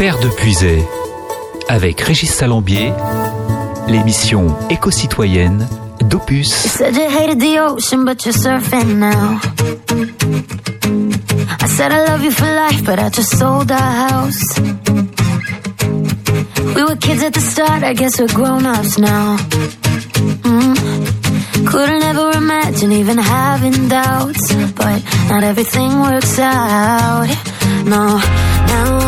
Terre de Puisay, avec Régis Salambier, l'émission éco-citoyenne d'Opus. You said you hated the ocean, but you're surfing now. I said I love you for life, but I just sold our house. We were kids at the start, I guess we're grown-ups now. Mm. Couldn't ever imagine even having doubts, but not everything works out. No, now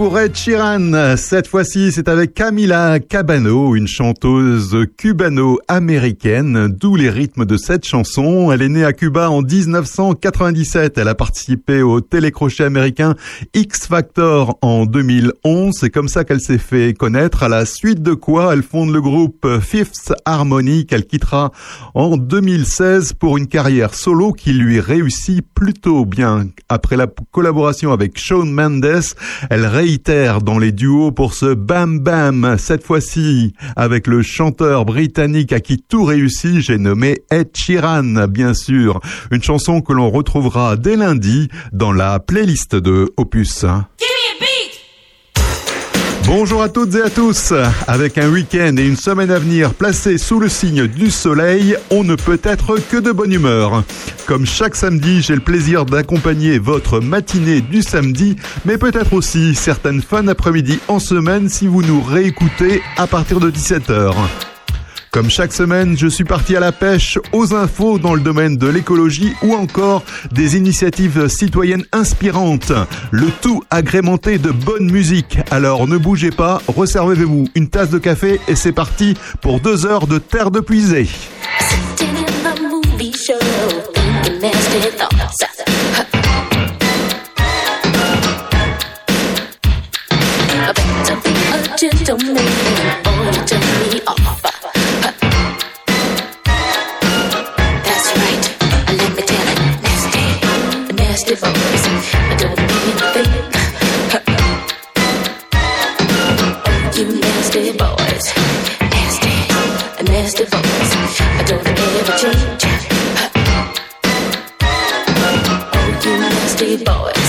pour Ed Sheeran. Cette fois-ci, c'est avec Camila Cabano, une chanteuse cubano-américaine, d'où les rythmes de cette chanson. Elle est née à Cuba en 1997. Elle a participé au télécrochet américain X Factor en 2011. C'est comme ça qu'elle s'est fait connaître. À la suite de quoi, elle fonde le groupe Fifth Harmony qu'elle quittera en 2016 pour une carrière solo qui lui réussit plutôt bien. Après la collaboration avec Shawn Mendes, elle dans les duos pour ce Bam Bam, cette fois-ci avec le chanteur britannique à qui tout réussit, j'ai nommé Ed Sheeran, bien sûr. Une chanson que l'on retrouvera dès lundi dans la playlist de Opus. Bonjour à toutes et à tous. Avec un week-end et une semaine à venir placés sous le signe du soleil, on ne peut être que de bonne humeur. Comme chaque samedi, j'ai le plaisir d'accompagner votre matinée du samedi, mais peut-être aussi certaines fins d'après-midi en semaine si vous nous réécoutez à partir de 17h. Comme chaque semaine, je suis parti à la pêche aux infos dans le domaine de l'écologie ou encore des initiatives citoyennes inspirantes. Le tout agrémenté de bonne musique. Alors ne bougez pas, resservez-vous une tasse de café et c'est parti pour deux heures de terre de puisée. divorce. I don't mean a thing. You nasty boys, nasty, nasty boys. I don't ever change. Oh, you nasty boys.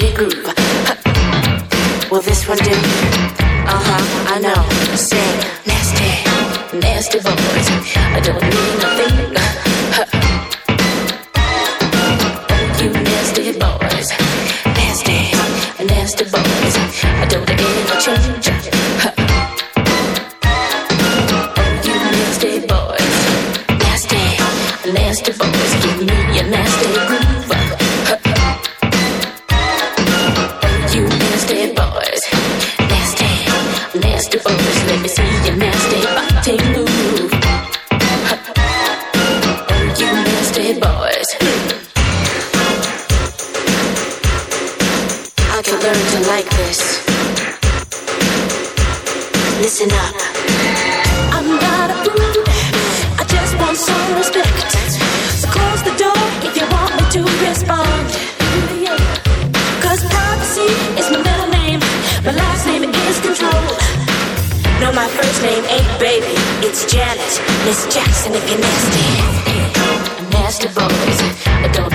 reggae Will this one do? Uh huh, I know. Say nasty, nasty boys. I don't mean nothing. Huh. Oh, you nasty boys, nasty, nasty boys. I don't ever change. Huh. Oh, you nasty boys, nasty, nasty boys. Give me a nasty. listen up. I'm not a fool. I just want some respect. So close the door if you want me to respond. Cause privacy is my middle name. My last name is control. No, my first name ain't baby. It's Janet. Miss Jackson if you're nasty. Nasty boys. Don't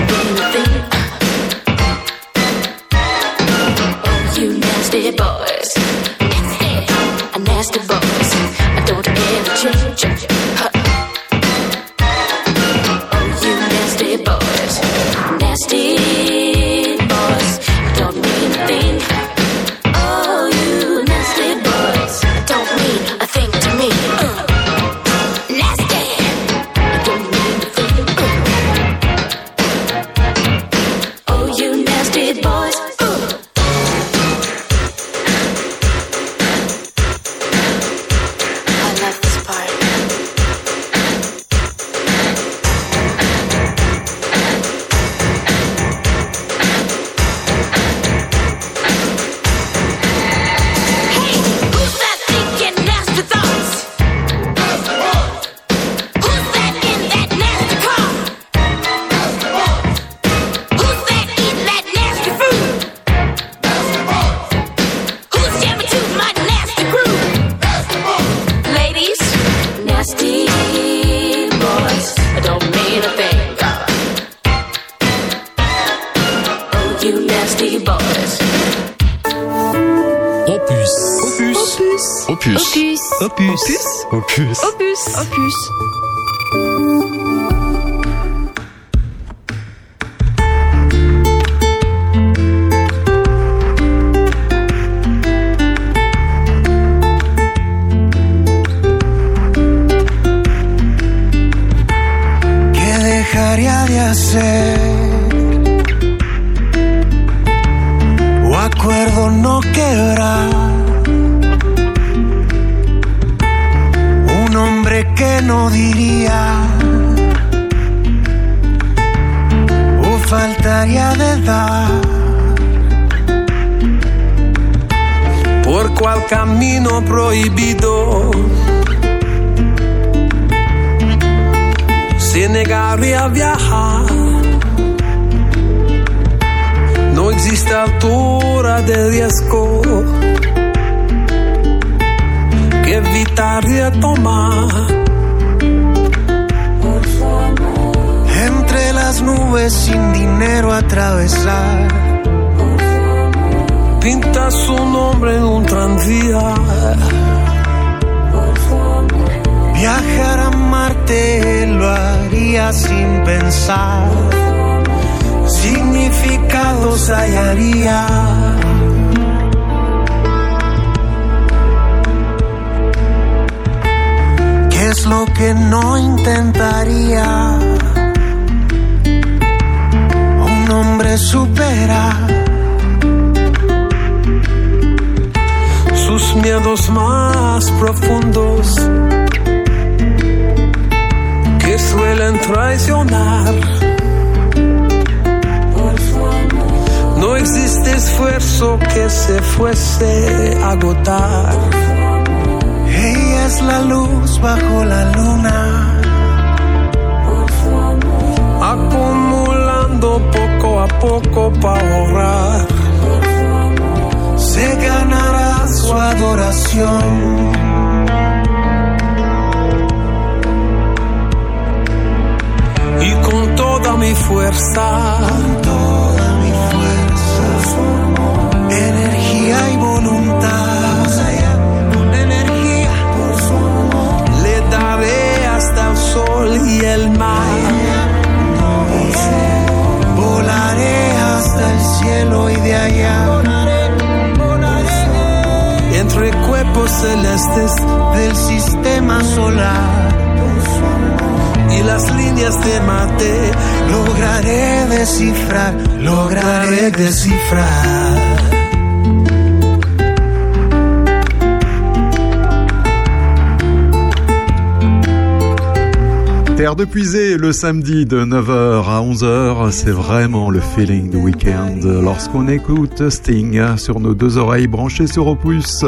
Terre de puiser le samedi de 9h à 11h, c'est vraiment le feeling du week-end lorsqu'on écoute Sting sur nos deux oreilles branchées sur Opus.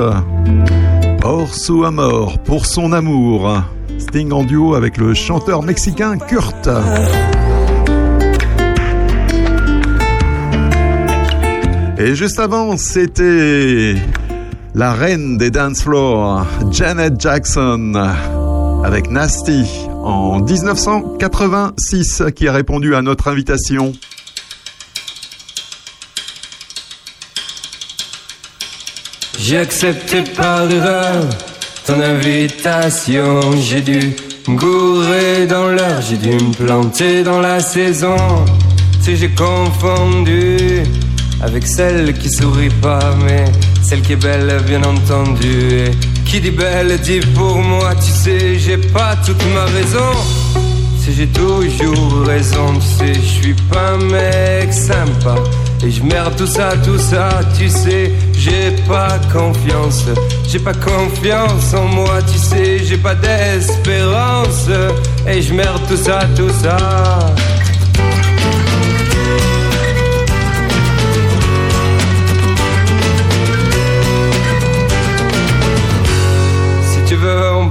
Or sous mort pour son amour. Sting en duo avec le chanteur mexicain Kurt. Et juste avant, c'était la reine des dance floors, Janet Jackson, avec Nasty en 1986, qui a répondu à notre invitation. J'ai accepté par erreur ton invitation. J'ai dû gourer dans l'heure, j'ai dû me planter dans la saison. Si j'ai confondu avec celle qui sourit pas, mais celle qui est belle, bien entendu. Qui dit belle dit pour moi, tu sais, j'ai pas toute ma raison. Si j'ai toujours raison, tu sais, je suis pas un mec sympa. Et je merde tout ça, tout ça, tu sais, j'ai pas confiance. J'ai pas confiance en moi, tu sais, j'ai pas d'espérance. Et je merde tout ça, tout ça.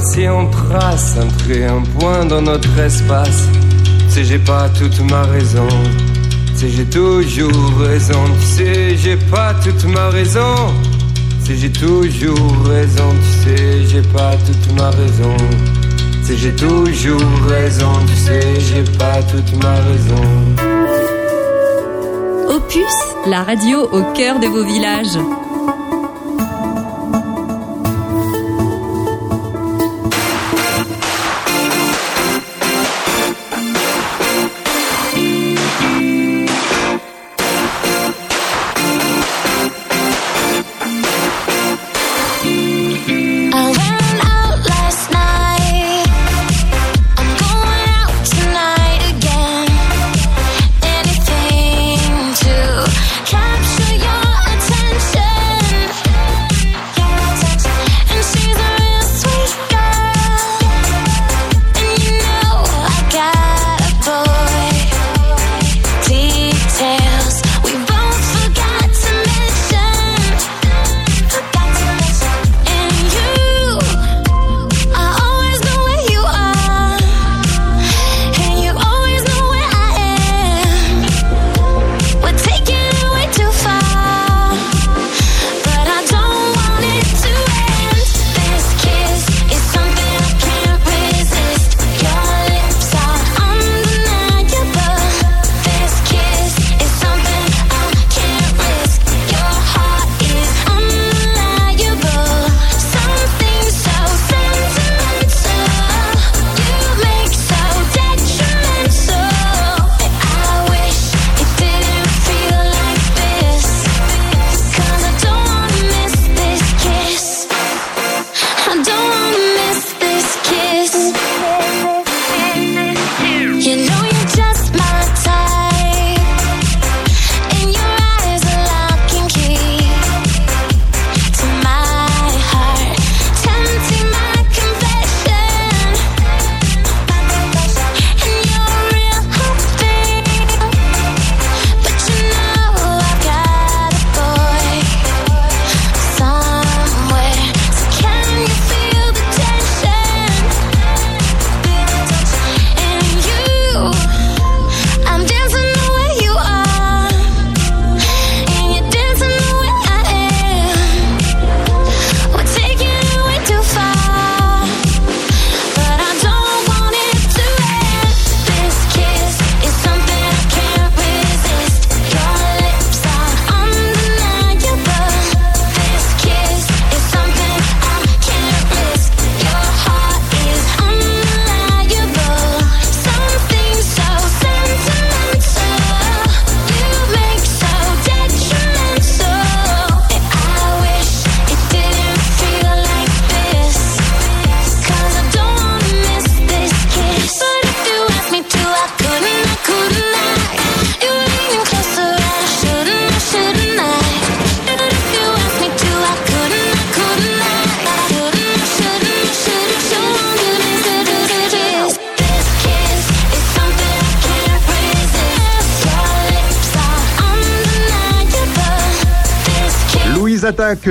Si on trace un trait, un point dans notre espace. Tu sais, j'ai pas toute ma raison. Tu sais, j'ai toujours raison. Tu sais, j'ai pas toute ma raison. Tu sais, j'ai toujours raison. Tu sais, j'ai pas toute ma raison. Tu sais, j'ai toujours raison. Tu sais, j'ai pas toute ma raison. Opus, la radio au cœur de vos villages.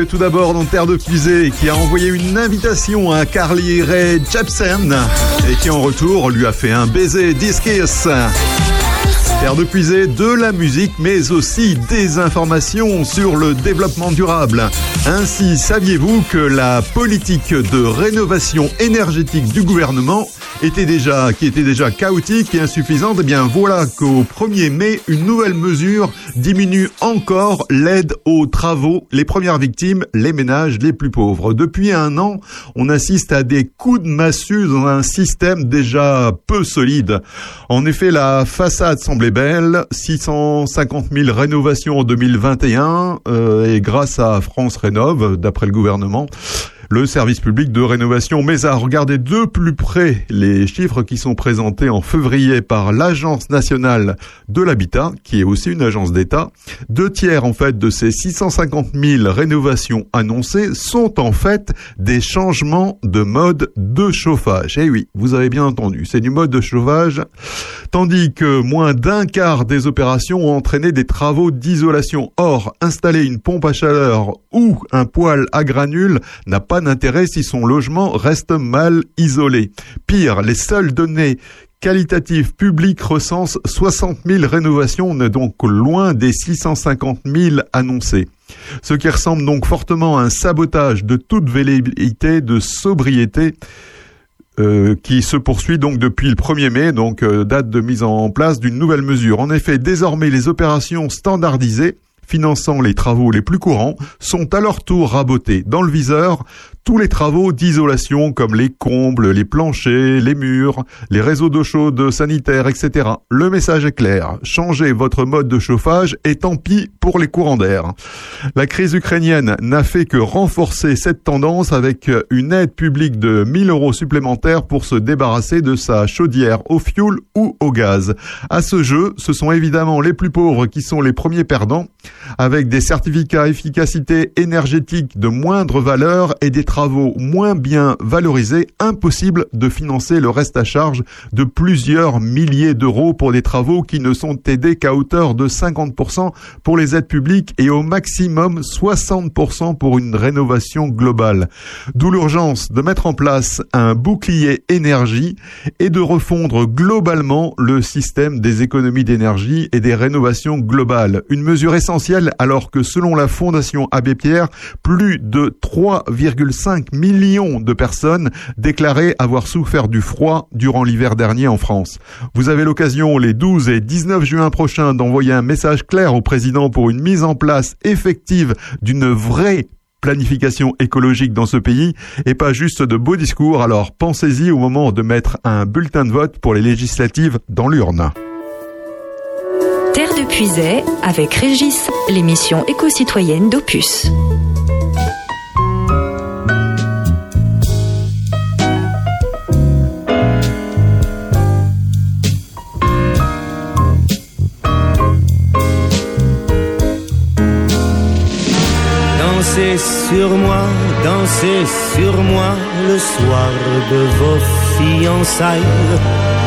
Tout d'abord dans Terre de Fusée, qui a envoyé une invitation à Carly Rae Jepsen et qui en retour lui a fait un baiser discus. Terre de puiser de la musique, mais aussi des informations sur le développement durable. Ainsi, saviez-vous que la politique de rénovation énergétique du gouvernement était déjà, qui était déjà chaotique et insuffisante Eh bien, voilà qu'au 1er mai, une nouvelle mesure diminue encore l'aide aux travaux. Les premières victimes, les ménages les plus pauvres. Depuis un an, on assiste à des coups de massue dans un système déjà peu solide. En effet, la façade semblait belle, 650 000 rénovations en 2021 euh, et grâce à France Rénove, d'après le gouvernement le service public de rénovation. Mais à regarder de plus près les chiffres qui sont présentés en février par l'Agence nationale de l'habitat, qui est aussi une agence d'État, deux tiers en fait de ces 650 000 rénovations annoncées sont en fait des changements de mode de chauffage. Eh oui, vous avez bien entendu, c'est du mode de chauffage, tandis que moins d'un quart des opérations ont entraîné des travaux d'isolation. Or, installer une pompe à chaleur ou un poêle à granules n'a pas d'intérêt si son logement reste mal isolé. Pire, les seules données qualitatives publiques recensent 60 000 rénovations, on est donc loin des 650 000 annoncées. Ce qui ressemble donc fortement à un sabotage de toute velléité de sobriété euh, qui se poursuit donc depuis le 1er mai, donc euh, date de mise en place d'une nouvelle mesure. En effet, désormais les opérations standardisées finançant les travaux les plus courants sont à leur tour rabotés. Dans le viseur, tous les travaux d'isolation comme les combles, les planchers, les murs, les réseaux d'eau chaude sanitaire, etc. Le message est clair. Changez votre mode de chauffage et tant pis pour les courants d'air. La crise ukrainienne n'a fait que renforcer cette tendance avec une aide publique de 1000 euros supplémentaires pour se débarrasser de sa chaudière au fioul ou au gaz. À ce jeu, ce sont évidemment les plus pauvres qui sont les premiers perdants avec des certificats efficacité énergétique de moindre valeur et des travaux moins bien valorisés, impossible de financer le reste à charge de plusieurs milliers d'euros pour des travaux qui ne sont aidés qu'à hauteur de 50% pour les aides publiques et au maximum 60% pour une rénovation globale. D'où l'urgence de mettre en place un bouclier énergie et de refondre globalement le système des économies d'énergie et des rénovations globales. Une mesure essentielle alors que selon la Fondation Abbé Pierre, plus de 3,5 millions de personnes déclaraient avoir souffert du froid durant l'hiver dernier en France. Vous avez l'occasion les 12 et 19 juin prochains d'envoyer un message clair au président pour une mise en place effective d'une vraie planification écologique dans ce pays et pas juste de beaux discours. Alors pensez-y au moment de mettre un bulletin de vote pour les législatives dans l'urne. Avec Régis, l'émission éco-citoyenne d'Opus. Dansez sur moi, dansez sur moi le soir de vos fiançailles.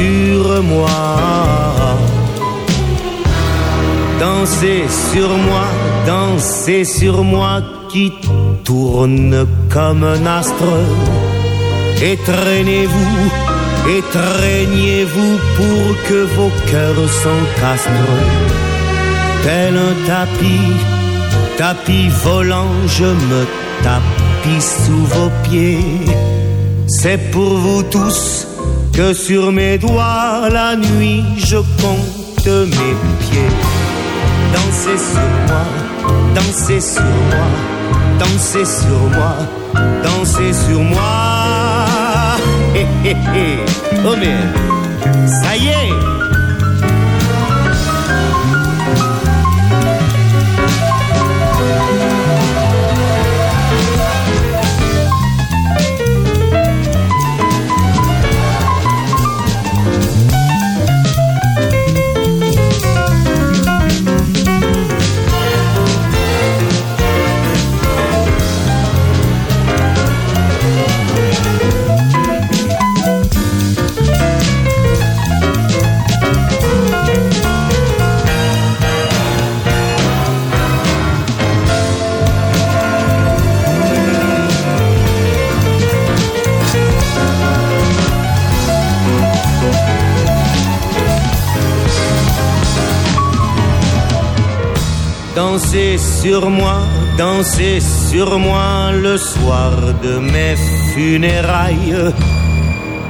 sur moi. Dansez sur moi, dansez sur moi qui tourne comme un astre. Et traînez-vous pour que vos cœurs s'encastrent tel un tapis, tapis volant, je me tapis sous vos pieds. C'est pour vous tous que sur mes doigts la nuit je compte mes pieds. Dansez sur moi, dansez sur moi, dansez sur moi, dansez sur moi. Hé hé hé, ça y est. sur moi, dansez sur moi le soir de mes funérailles.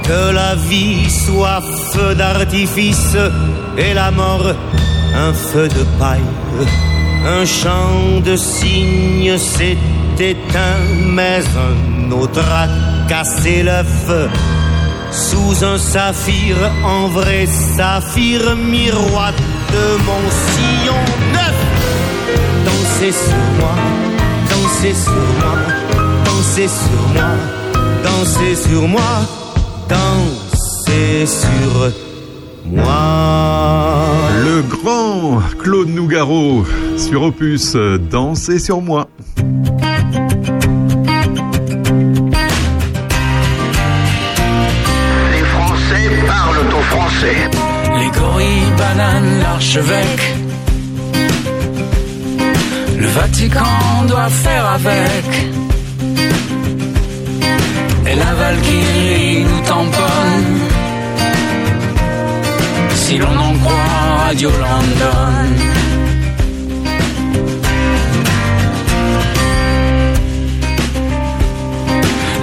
Que la vie soit feu d'artifice et la mort un feu de paille. Un chant de cygne s'est éteint, mais un autre a cassé feu. Sous un saphir, en vrai saphir, miroir de mon sillon neuf. Dansez sur moi, dansez sur moi, dansez sur moi, dansez sur moi, dansez sur moi. Le grand Claude Nougaro sur Opus, dansez sur moi. Les Français parlent aux Français. Les gorilles, bananes, l'archevêque. Le Vatican doit faire avec. Et la Valkyrie nous tamponne. Si l'on en croit Radio London.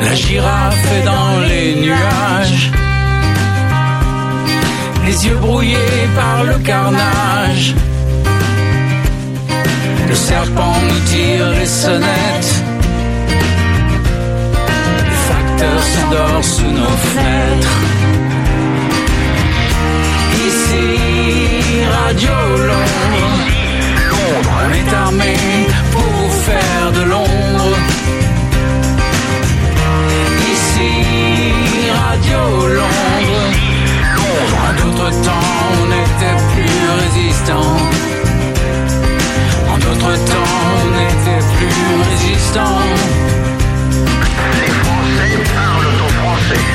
La girafe est dans les nuages les yeux brouillés par le carnage. Le serpent nous tire les sonnettes. Les facteurs s'endorment sous nos fenêtres. Ici, Radio Londres. On est armé pour vous faire de l'ombre. Ici, Radio Londres. En d'autres temps, on était plus résistant. D'autres temps, on était plus résistant. Les Français parlent aux Français.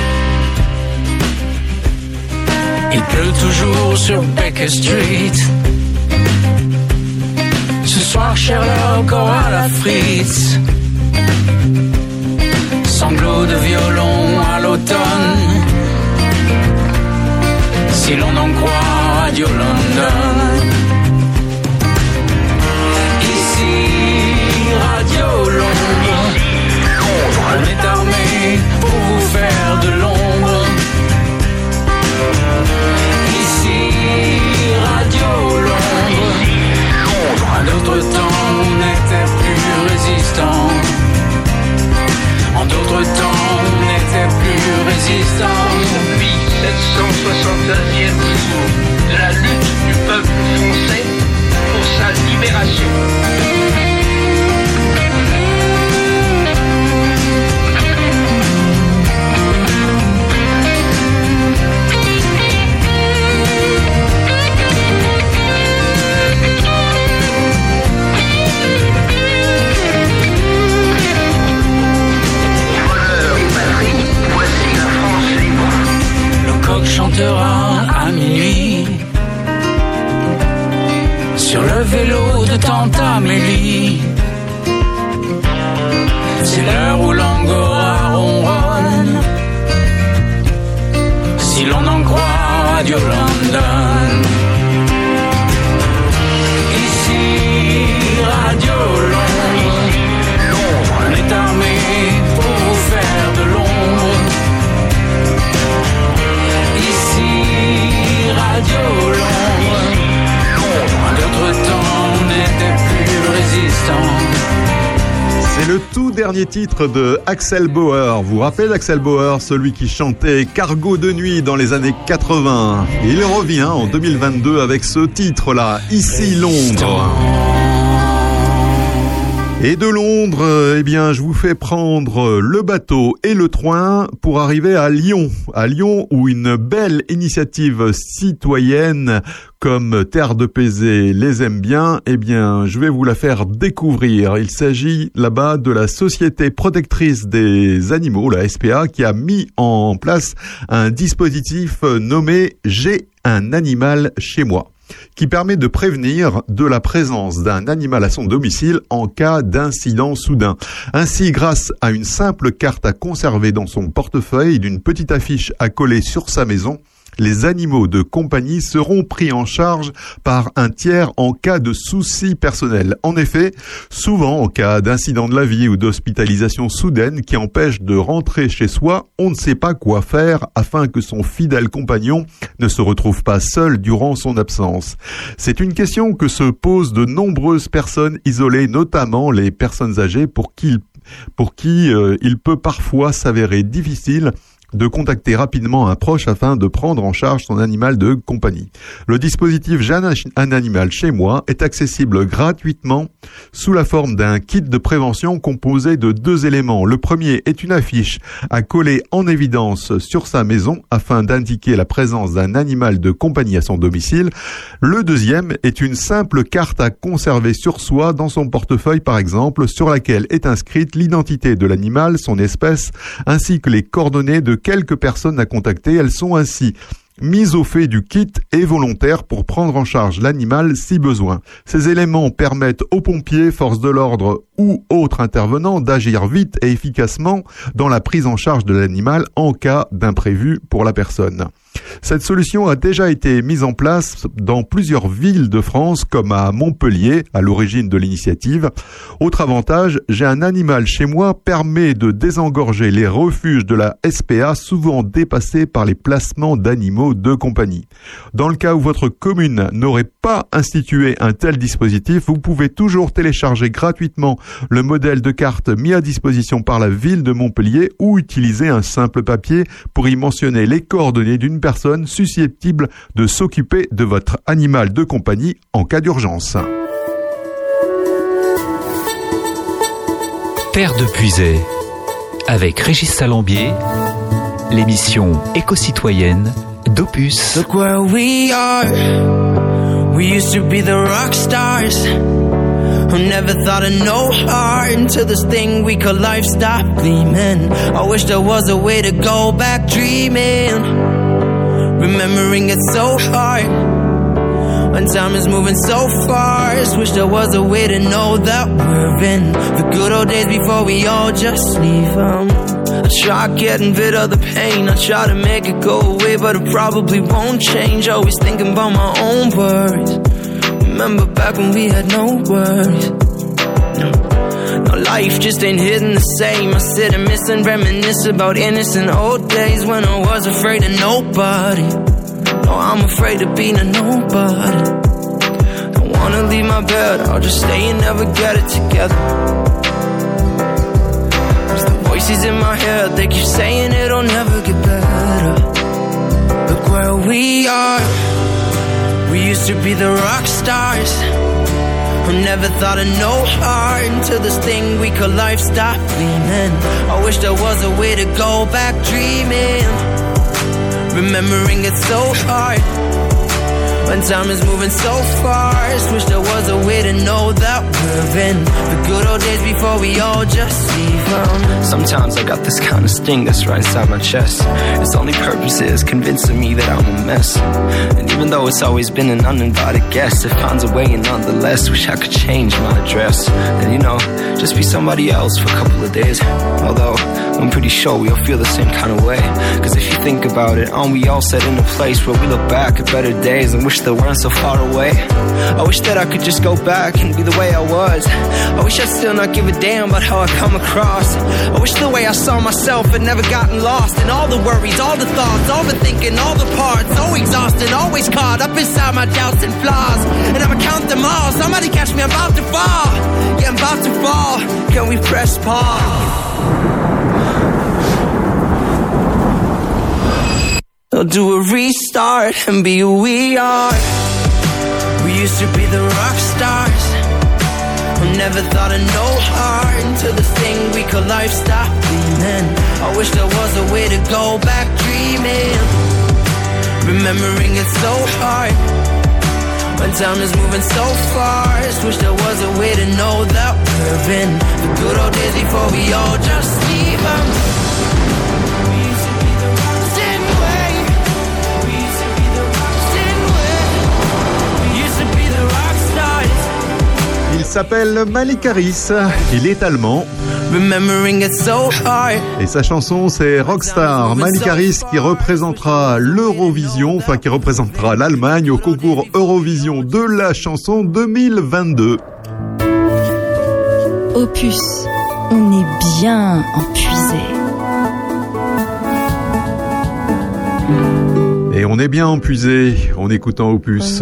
Il pleut toujours sur Baker Street. Ce soir, Sherlock aura la frite. Sanglots de violon à l'automne. Si l'on en croit Radio London. Plus résistant. Depuis 761e jour de la lutte du peuple français pour sa libération. family dernier titre de Axel Bauer. Vous vous rappelez d'Axel Bauer, celui qui chantait Cargo de nuit dans les années 80 Il revient en 2022 avec ce titre-là, Ici Londres. Et de Londres, euh, eh bien, je vous fais prendre le bateau et le train pour arriver à Lyon. À Lyon, où une belle initiative citoyenne comme Terre de Paisé les aime bien, eh bien, je vais vous la faire découvrir. Il s'agit là-bas de la Société protectrice des animaux, la SPA, qui a mis en place un dispositif nommé J'ai un animal chez moi qui permet de prévenir de la présence d'un animal à son domicile en cas d'incident soudain. Ainsi, grâce à une simple carte à conserver dans son portefeuille, d'une petite affiche à coller sur sa maison, les animaux de compagnie seront pris en charge par un tiers en cas de soucis personnels. En effet, souvent en cas d'incident de la vie ou d'hospitalisation soudaine qui empêche de rentrer chez soi, on ne sait pas quoi faire afin que son fidèle compagnon ne se retrouve pas seul durant son absence. C'est une question que se posent de nombreuses personnes isolées, notamment les personnes âgées pour qui, pour qui euh, il peut parfois s'avérer difficile de contacter rapidement un proche afin de prendre en charge son animal de compagnie. Le dispositif J'ai un animal chez moi est accessible gratuitement sous la forme d'un kit de prévention composé de deux éléments. Le premier est une affiche à coller en évidence sur sa maison afin d'indiquer la présence d'un animal de compagnie à son domicile. Le deuxième est une simple carte à conserver sur soi dans son portefeuille par exemple sur laquelle est inscrite l'identité de l'animal, son espèce ainsi que les coordonnées de quelques personnes à contacter. Elles sont ainsi mises au fait du kit et volontaires pour prendre en charge l'animal si besoin. Ces éléments permettent aux pompiers, forces de l'ordre ou autres intervenants d'agir vite et efficacement dans la prise en charge de l'animal en cas d'imprévu pour la personne. Cette solution a déjà été mise en place dans plusieurs villes de France comme à Montpellier à l'origine de l'initiative. Autre avantage, j'ai un animal chez moi permet de désengorger les refuges de la SPA souvent dépassés par les placements d'animaux de compagnie. Dans le cas où votre commune n'aurait pas institué un tel dispositif, vous pouvez toujours télécharger gratuitement le modèle de carte mis à disposition par la ville de Montpellier ou utiliser un simple papier pour y mentionner les coordonnées d'une personne susceptible de s'occuper de votre animal de compagnie en cas d'urgence. Terre de Puisay, avec Régis Salambier, l'émission éco-citoyenne d'Opus. Look where we are. We used to be the rock stars. Who never thought of no heart until this thing we call life stopped gleaming. I wish there was a way to go back dreaming. Remembering it so hard. When time is moving so fast, wish there was a way to know that we're in the good old days before we all just leave 'em. I try getting rid of the pain, I try to make it go away, but it probably won't change. Always thinking about my own worries. Remember back when we had no worries. No. No, life just ain't hitting the same. I sit and miss and reminisce about innocent old days when I was afraid of nobody. No, I'm afraid of being a nobody. Don't wanna leave my bed, I'll just stay and never get it together. Cause the voices in my head, they keep saying it'll never get better. Look where we are. We used to be the rock stars. Who never thought of no heart until this thing we call life stopped gleaming. I wish there was a way to go back dreaming. Remembering it so hard. When time is moving so fast, wish there was a way to know that we're in the good old days before we all just leave. Sometimes I got this kind of sting that's right inside my chest. Its only purpose is convincing me that I'm a mess. And even though it's always been an uninvited guest, it finds a way and nonetheless wish I could change my address. And you know, just be somebody else for a couple of days. Although, I'm pretty sure we all feel the same kind of way. Cause if you think about it, aren't we all set in a place where we look back at better days and wish they weren't so far away? I wish that I could just go back and be the way I was. I wish I'd still not give a damn about how I come across. I wish the way I saw myself had never gotten lost in all the worries, all the thoughts, overthinking, all the parts. So exhausted, always caught up inside my doubts and flaws. And I'ma count them all. Somebody catch me, I'm about to fall. Yeah, I'm about to fall. Can we press pause? I'll do a restart and be who we are. We used to be the rock stars. Who never thought of no heart until the thing we call life stopped gleaming. I wish there was a way to go back dreaming. Remembering it so hard. When time is moving so fast, wish there was a way to know that we're in the good old days before we all just leave 'em. S'appelle Malik Harris. Il est allemand. remembering it so hard. Et sa chanson, c'est Rockstar. Malik Harris qui représentera l'Eurovision, enfin qui représentera l'Allemagne au concours Eurovision de la chanson 2022. Opus, on est bien empuisé. Et on est bien empuisé en écoutant Opus.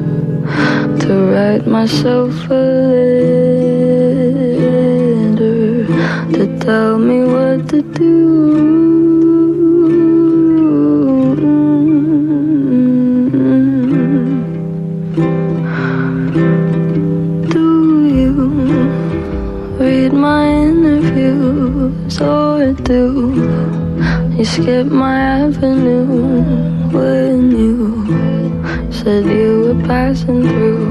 to write myself a letter to tell me what to do. Do you read my interviews or do you skip my avenue when you said you were passing through?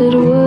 Wish it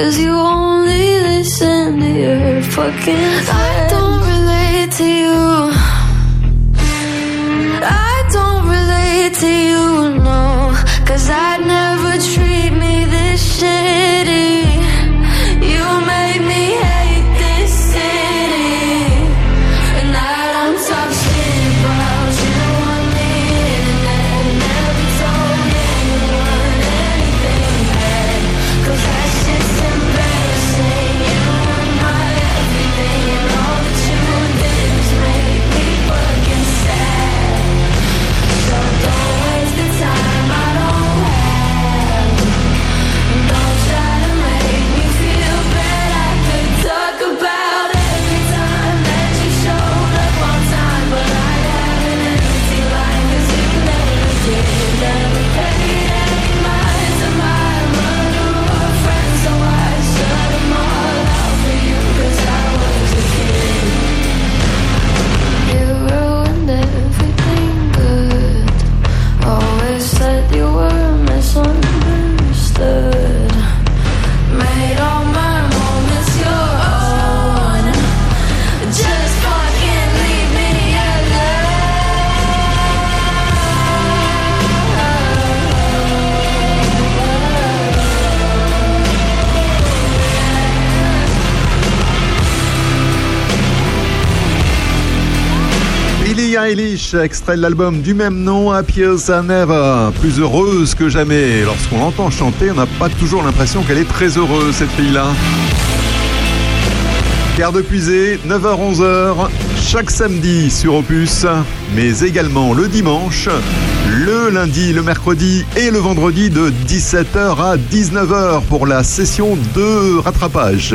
Cause you only listen to your fucking Eilish, extrait de l'album du même nom, Happier Than Ever. Plus heureuse que jamais. Lorsqu'on l'entend chanter, on n'a pas toujours l'impression qu'elle est très heureuse, cette fille-là. Terre de Puisée, 9h-11h, chaque samedi sur Opus, mais également le dimanche, le lundi, le mercredi et le vendredi de 17h à 19h pour la session de rattrapage.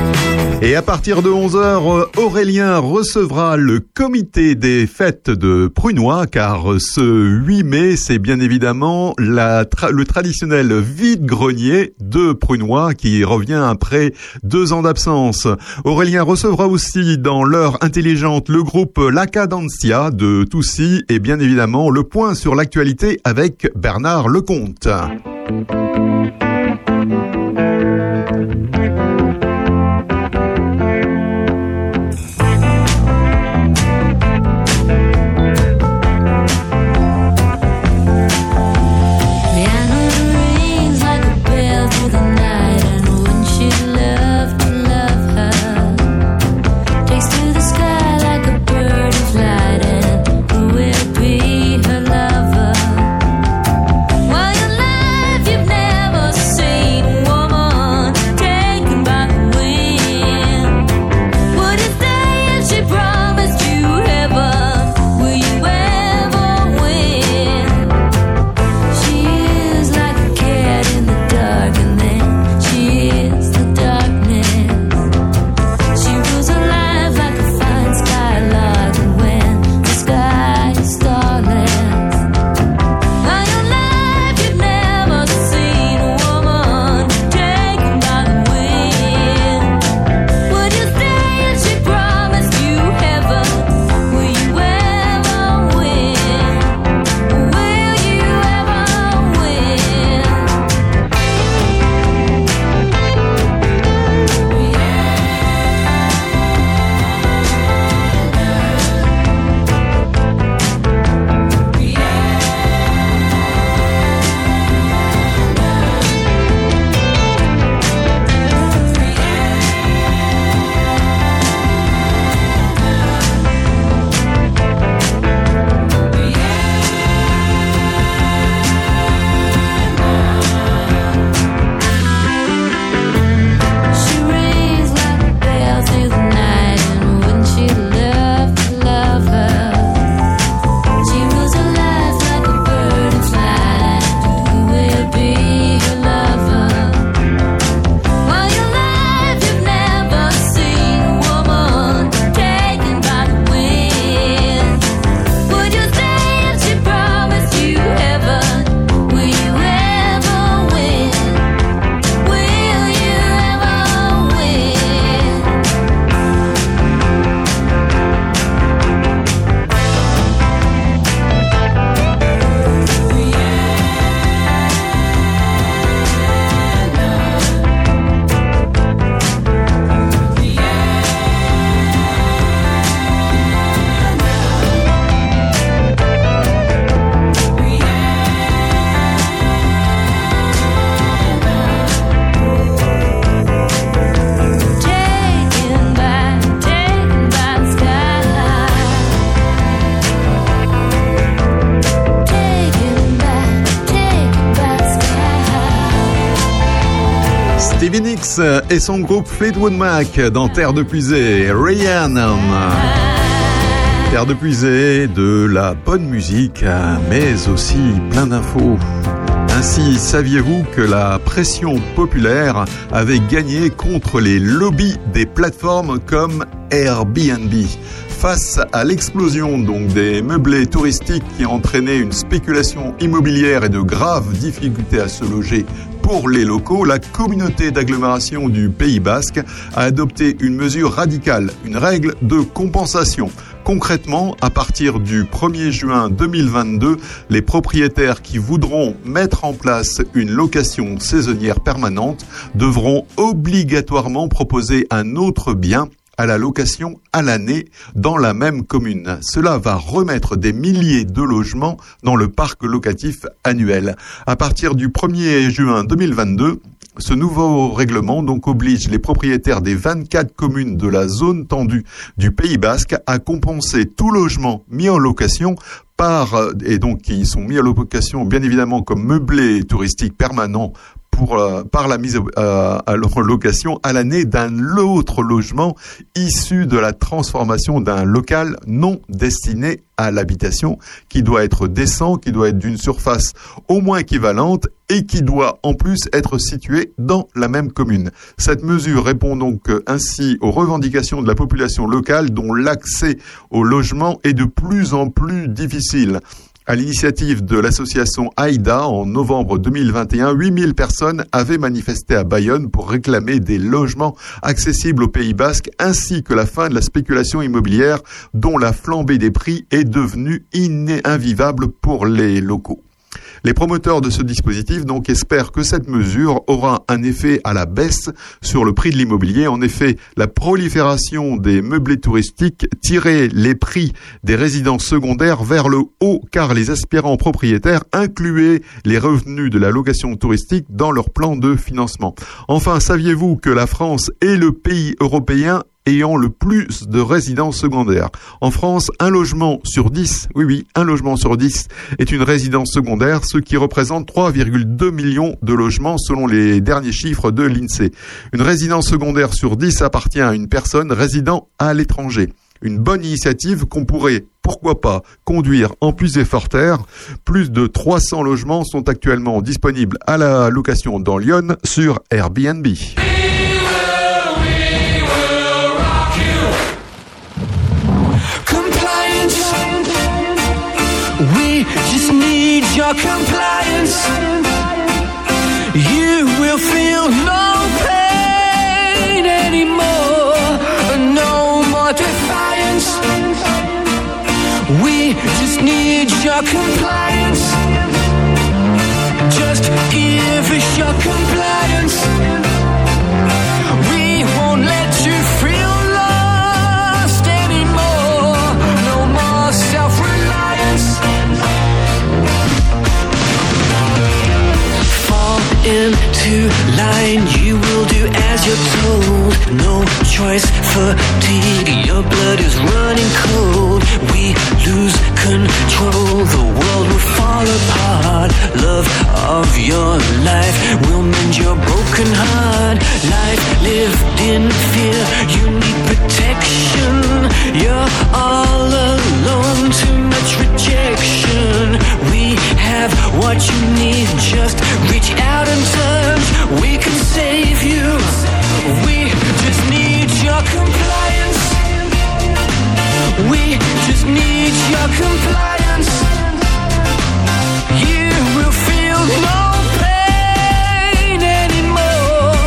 Et à partir de 11h, Aurélien recevra le comité des fêtes de Prunois, car ce 8 mai, c'est bien évidemment le traditionnel vide-grenier de Prunois qui revient après deux ans d'absence. Aurélien recevra aussi dans l'heure intelligente le groupe La Cadencia de Toussy et bien évidemment le point sur l'actualité avec Bernard Lecomte. Et son groupe Fleetwood Mac dans Terre de Puisée, Rhiannon. Terre de Puisée, de la bonne musique, mais aussi plein d'infos. Ainsi, saviez-vous que la pression populaire avait gagné contre les lobbies des plateformes comme Airbnb? Face à l'explosion donc des meublés touristiques qui entraînaient une spéculation immobilière et de graves difficultés à se loger pour les locaux, la communauté d'agglomération du Pays Basque a adopté une mesure radicale, une règle de compensation. Concrètement, à partir du 1er juin 2022, les propriétaires qui voudront mettre en place une location saisonnière permanente devront obligatoirement proposer un autre bien à la location à l'année dans la même commune. Cela va remettre des milliers de logements dans le parc locatif annuel. À partir du 1er juin 2022, ce nouveau règlement donc oblige les propriétaires des 24 communes de la zone tendue du Pays Basque à compenser tout logement mis en location par et donc qui sont mis en location bien évidemment comme meublés touristiques permanents euh, par la mise euh, à location à l'année d'un autre logement issu de la transformation d'un local non destiné à l'habitation qui doit être décent, qui doit être d'une surface au moins équivalente et qui doit en plus être situé dans la même commune. Cette mesure répond donc euh, ainsi aux revendications de la population locale dont l'accès au logement est de plus en plus difficile. À l'initiative de l'association AIDA, en novembre 2021, 8000 personnes avaient manifesté à Bayonne pour réclamer des logements accessibles au Pays Basque ainsi que la fin de la spéculation immobilière dont la flambée des prix est devenue invivable pour les locaux. Les promoteurs de ce dispositif donc espèrent que cette mesure aura un effet à la baisse sur le prix de l'immobilier. En effet, la prolifération des meublés touristiques tirait les prix des résidences secondaires vers le haut car les aspirants propriétaires incluaient les revenus de la location touristique dans leur plan de financement. Enfin, saviez-vous que la France est le pays européen ayant le plus de résidences secondaires. En France, un logement sur 10, oui oui, un logement sur 10 est une résidence secondaire, ce qui représente 3,2 millions de logements selon les derniers chiffres de l'INSEE. Une résidence secondaire sur 10 appartient à une personne résidant à l'étranger. Une bonne initiative qu'on pourrait, pourquoi pas, conduire en plus et terre. Plus de 300 logements sont actuellement disponibles à la location dans Lyon sur Airbnb. Your compliance. You will feel no you're told. No choice, fatigue, your blood is running cold. We lose control, the world will fall apart. Love of your life will mend your broken heart. Life lived in fear, you need protection. You're all alone, too much rejection. We have what you need, just reach out and touch. We can save you. We just need your compliance. We just need your compliance. You will feel no pain anymore.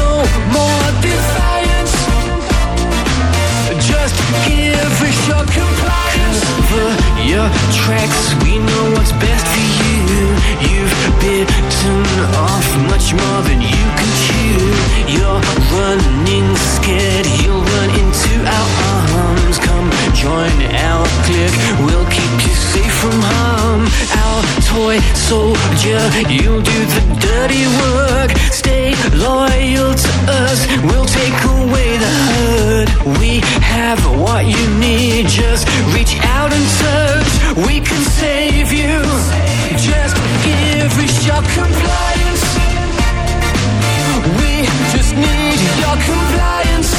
No more defiance. Just give us your compliance. Cover your tracks. We know what's best for you. You've bitten off much more than you can chew. You're running scared. You'll run into our arms. Come join our clique. We'll keep you safe from harm. Our toy soldier, you'll do the dirty work. Stay loyal to us. We'll take away the hurt. We have what you need. Just reach out and touch. We can save you. Give us compliance. We just need your compliance.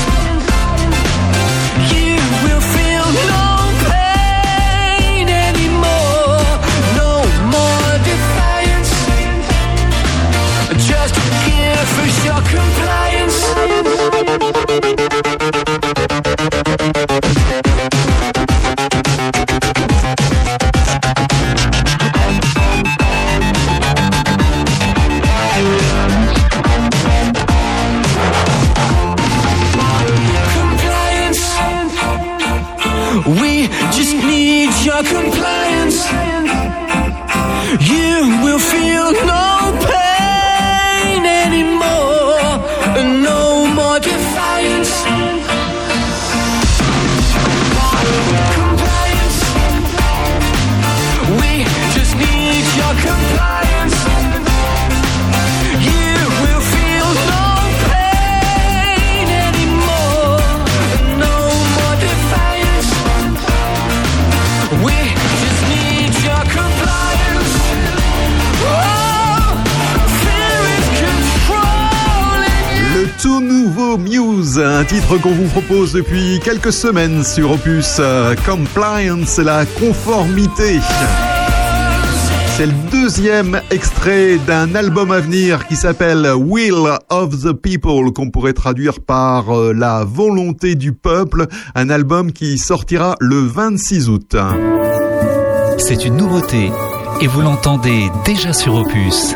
Qu'on vous propose depuis quelques semaines sur Opus. Euh, Compliance, la conformité. C'est le deuxième extrait d'un album à venir qui s'appelle Will of the People, qu'on pourrait traduire par euh, la volonté du peuple, un album qui sortira le 26 août. C'est une nouveauté et vous l'entendez déjà sur Opus.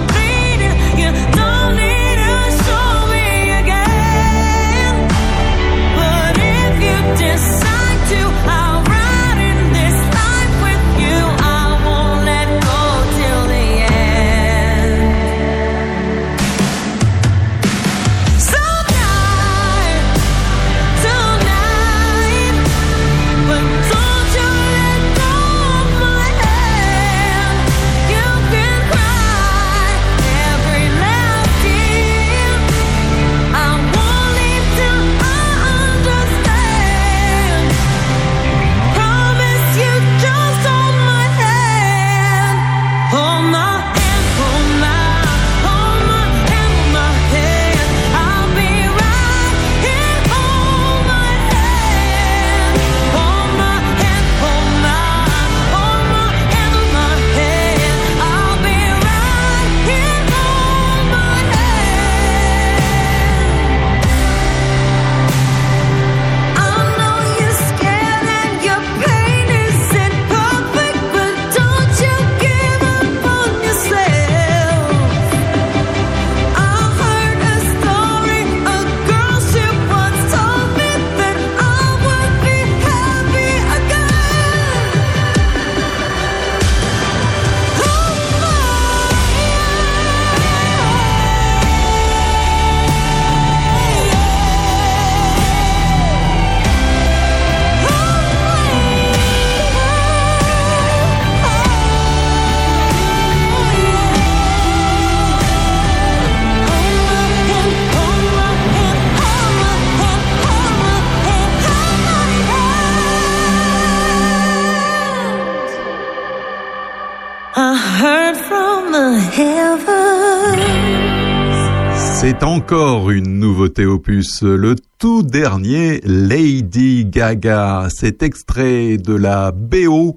C'est encore une nouveauté opus, le tout dernier Lady Gaga. C'est extrait de la BO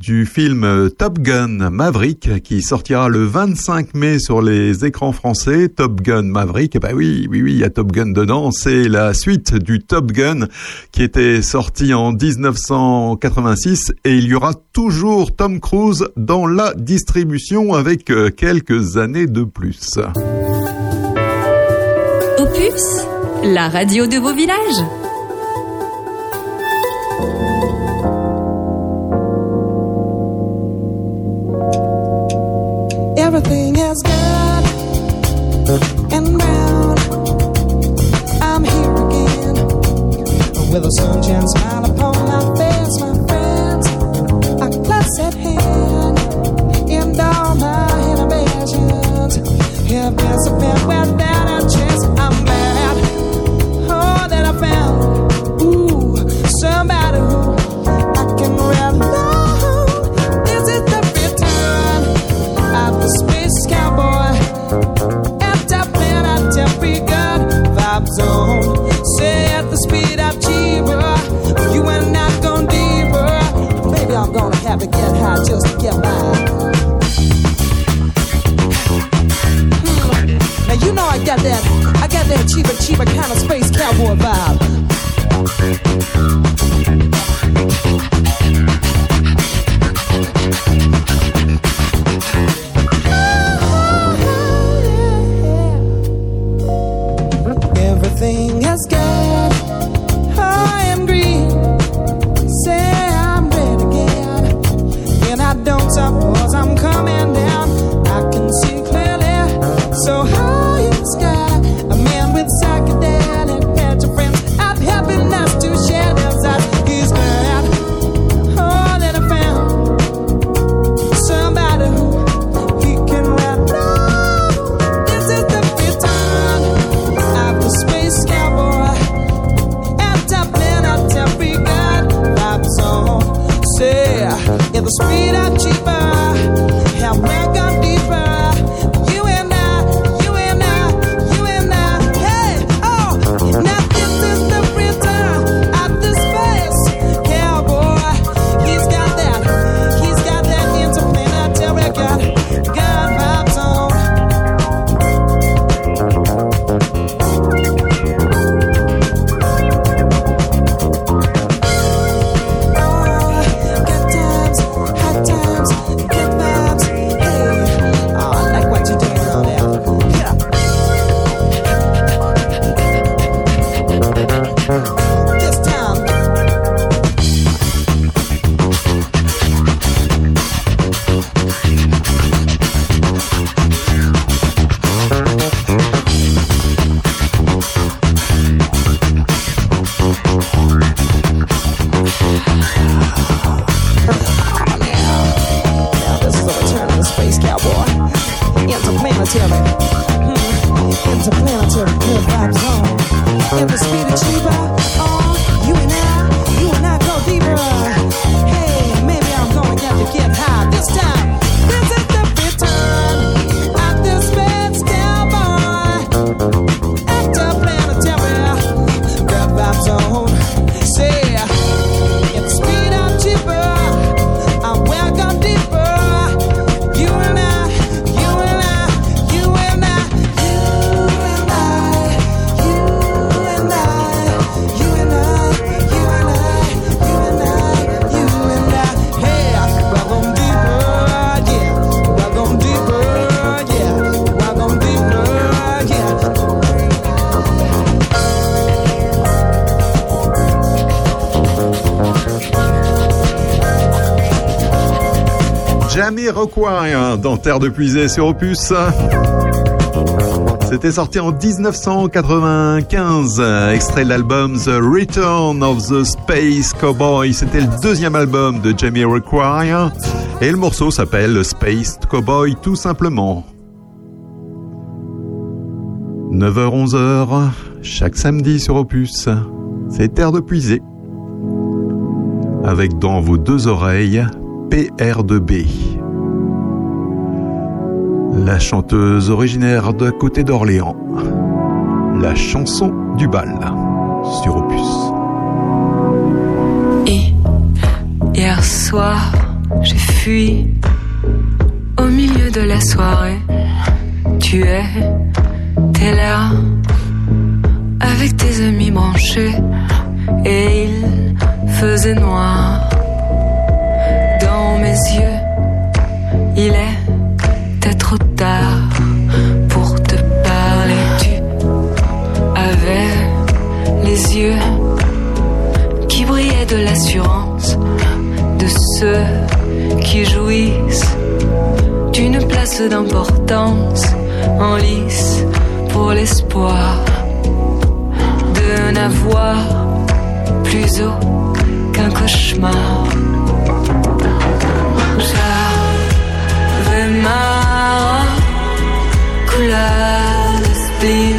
du film Top Gun Maverick qui sortira le 25 mai sur les écrans français. Top Gun Maverick, bah oui, oui, oui, il y a Top Gun dedans. C'est la suite du Top Gun qui était sorti en 1986 et il y aura toujours Tom Cruise dans la distribution avec euh, quelques années de plus. Opus, la radio de vos villages. with a sunshine smile upon my face, my friends a glass at hand, and all my inhibitions have disappeared. Just to get by. Hmm. Now you know I got that, I got that cheaper, cheaper kind of space cowboy vibe. Rockwire dans Terre de Puisée sur Opus. C'était sorti en 1995, extrait de l'album The Return of the Space Cowboy. C'était le deuxième album de Jamie Rockwire et le morceau s'appelle Space Cowboy tout simplement. 9h-11h, chaque samedi sur Opus, c'est Terre de Puisée. Avec dans vos deux oreilles PR2B. La chanteuse originaire de côté d'Orléans. La chanson du bal sur Opus. Et hier soir, j'ai fui au milieu de la soirée. Tu es, t'es là, avec tes amis branchés. Et il faisait noir dans mes yeux. Il était les yeux qui brillaient de l'assurance de ceux qui jouissent d'une place d'importance en lice pour l'espoir de n'avoir plus haut qu'un cauchemar. J'avais ma couleur de spleen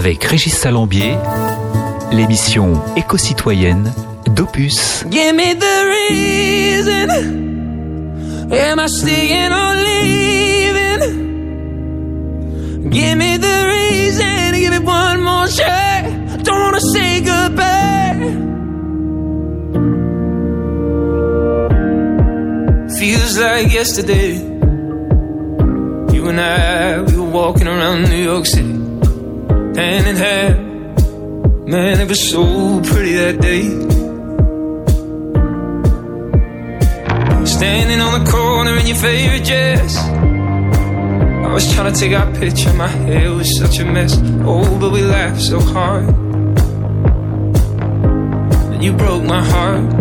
avec Régis Salambier, l'émission éco-citoyenne d'Opus. Give me the reason. Am I staying or leaving? Give me the reason. Give it one more shot. Don't wanna say goodbye. Feels like yesterday. You and I, we were walking around New York City, hand in hand. Man, it was so pretty that day. Standing on the corner in your favorite dress. I was trying to take our picture, my hair was such a mess. Oh, but we laughed so hard. And you broke my heart.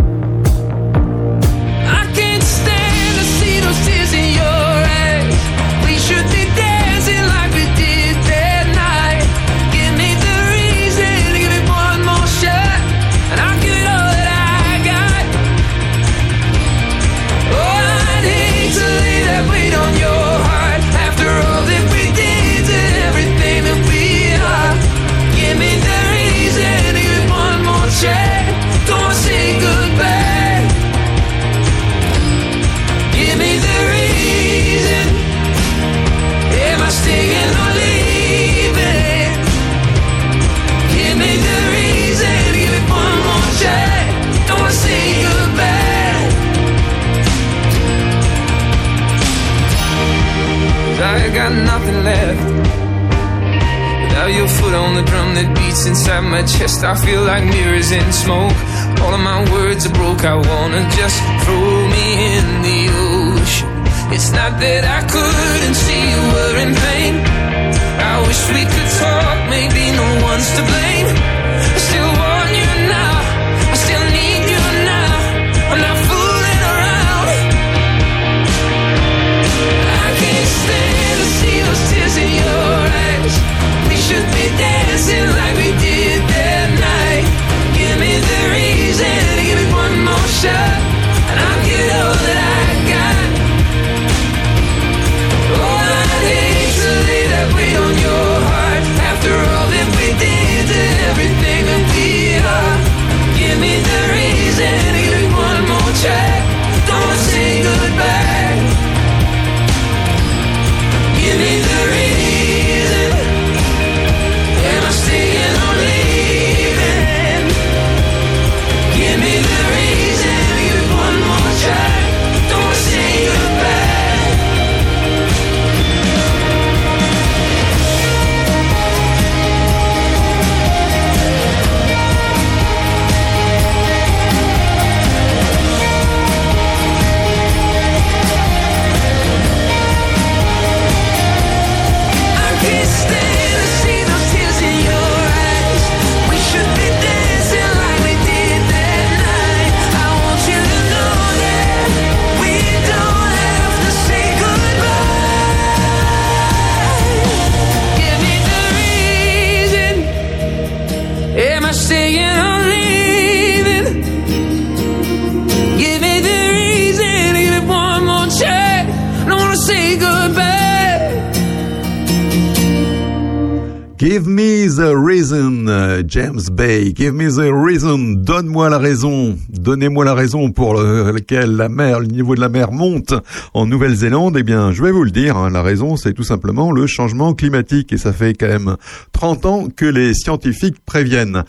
Foot on the drum that beats inside my chest, I feel like mirrors in smoke. All of my words are broke. I wanna just throw me in the ocean. It's not that I couldn't see you were in pain. I wish we could talk, maybe no one's to blame. Still Give me the reason. Donne-moi la raison. Donnez-moi la raison pour laquelle la mer, le niveau de la mer monte en Nouvelle-Zélande. Eh bien, je vais vous le dire. Hein, la raison, c'est tout simplement le changement climatique. Et ça fait quand même 30 ans que les scientifiques préviennent.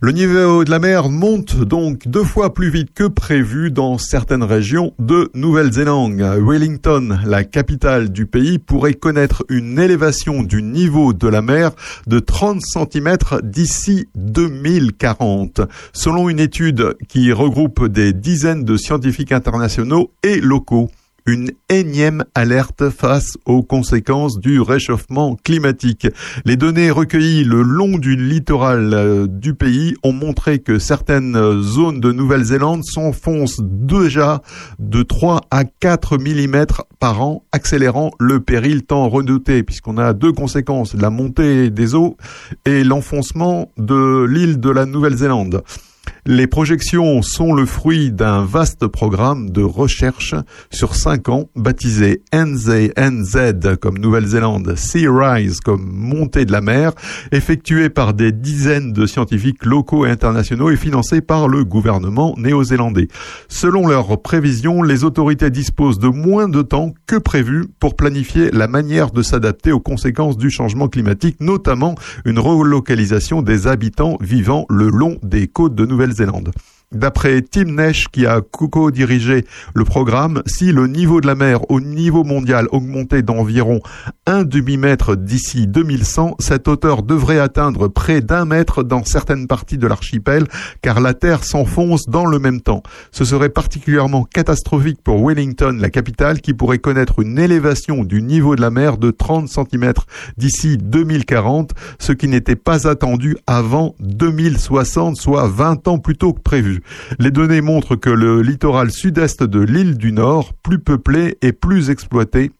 Le niveau de la mer monte donc deux fois plus vite que prévu dans certaines régions de Nouvelle-Zélande. Wellington, la capitale du pays, pourrait connaître une élévation du niveau de la mer de 30 cm d'ici 2040. Selon une étude qui regroupe des dizaines de scientifiques internationaux et locaux une énième alerte face aux conséquences du réchauffement climatique. Les données recueillies le long du littoral euh, du pays ont montré que certaines zones de Nouvelle-Zélande s'enfoncent déjà de 3 à 4 mm par an, accélérant le péril tant redouté, puisqu'on a deux conséquences, la montée des eaux et l'enfoncement de l'île de la Nouvelle-Zélande. Les projections sont le fruit d'un vaste programme de recherche sur cinq ans baptisé NZNZ comme Nouvelle-Zélande, Sea Rise comme montée de la mer, effectué par des dizaines de scientifiques locaux et internationaux et financé par le gouvernement néo-zélandais. Selon leurs prévisions, les autorités disposent de moins de temps que prévu pour planifier la manière de s'adapter aux conséquences du changement climatique, notamment une relocalisation des habitants vivant le long des côtes de Nouvelle-Zélande. Nouvelle-Zélande. D'après Tim Nash, qui a co-dirigé le programme, si le niveau de la mer au niveau mondial augmentait d'environ un demi-mètre d'ici 2100, cette hauteur devrait atteindre près d'un mètre dans certaines parties de l'archipel, car la Terre s'enfonce dans le même temps. Ce serait particulièrement catastrophique pour Wellington, la capitale, qui pourrait connaître une élévation du niveau de la mer de 30 cm d'ici 2040, ce qui n'était pas attendu avant 2060, soit 20 ans plus tôt que prévu. Les données montrent que le littoral sud-est de l'île du Nord, plus peuplé et plus exploité,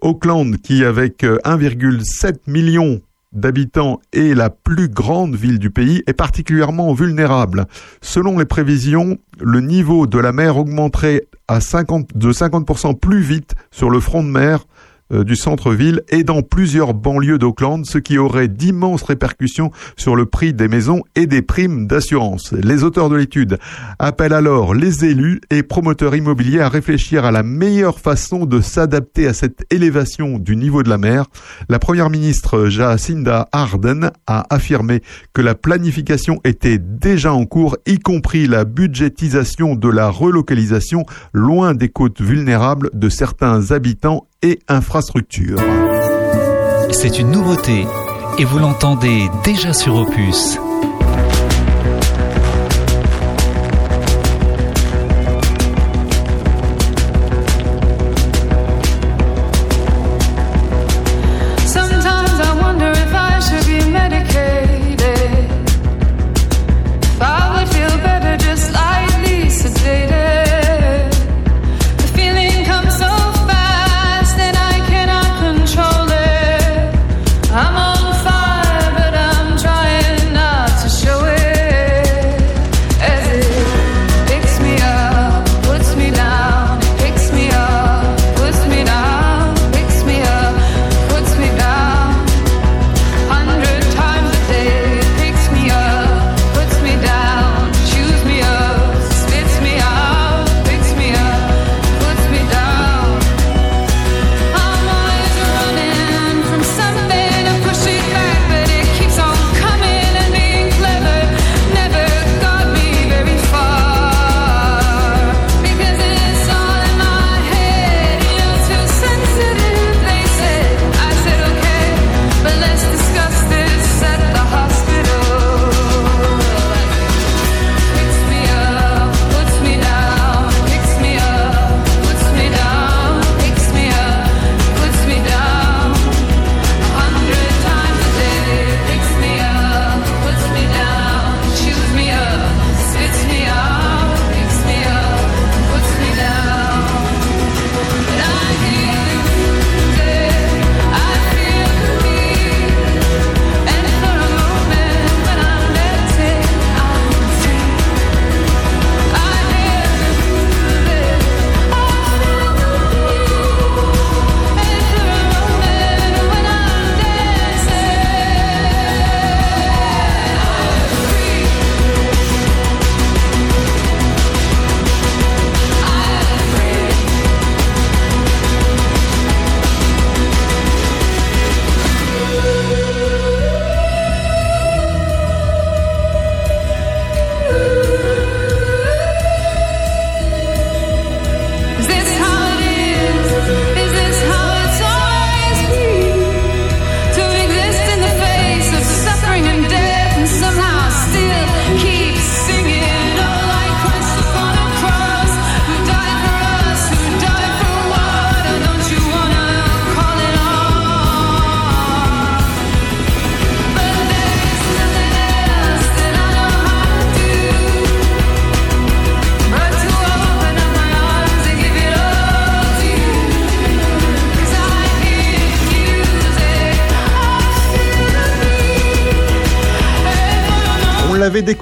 Auckland, qui avec 1,7 euh, million d'habitants est la plus grande ville du pays, est particulièrement vulnérable. Selon les prévisions, le niveau de la mer augmenterait à 50, de 50% plus vite sur le front de mer du centre-ville et dans plusieurs banlieues d'Auckland, ce qui aurait d'immenses répercussions sur le prix des maisons et des primes d'assurance. Les auteurs de l'étude appellent alors les élus et promoteurs immobiliers à réfléchir à la meilleure façon de s'adapter à cette élévation du niveau de la mer. La première ministre Jacinda Ardern a affirmé que la planification était déjà en cours, y compris la budgétisation de la relocalisation loin des côtes vulnérables de certains habitants et infrastructures. C'est une nouveauté et vous l'entendez déjà sur Opus.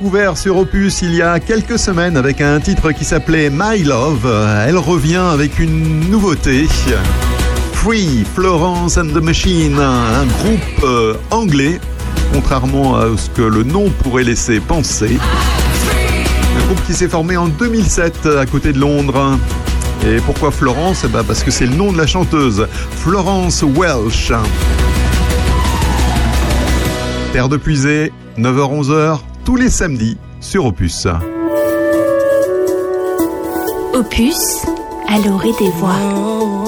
découvert sur Opus il y a quelques semaines avec un titre qui s'appelait My Love. Elle revient avec une nouveauté. Free, Florence and the Machine, un groupe euh, anglais, contrairement à ce que le nom pourrait laisser penser. Un groupe qui s'est formé en 2007 euh, à côté de Londres. Et pourquoi Florence? Eh ben, parce que c'est le nom de la chanteuse, Florence Welsh. Terre de puisée, 9h-11h, tous les samedis sur Opus. Opus, à l'orée des voix. Oh,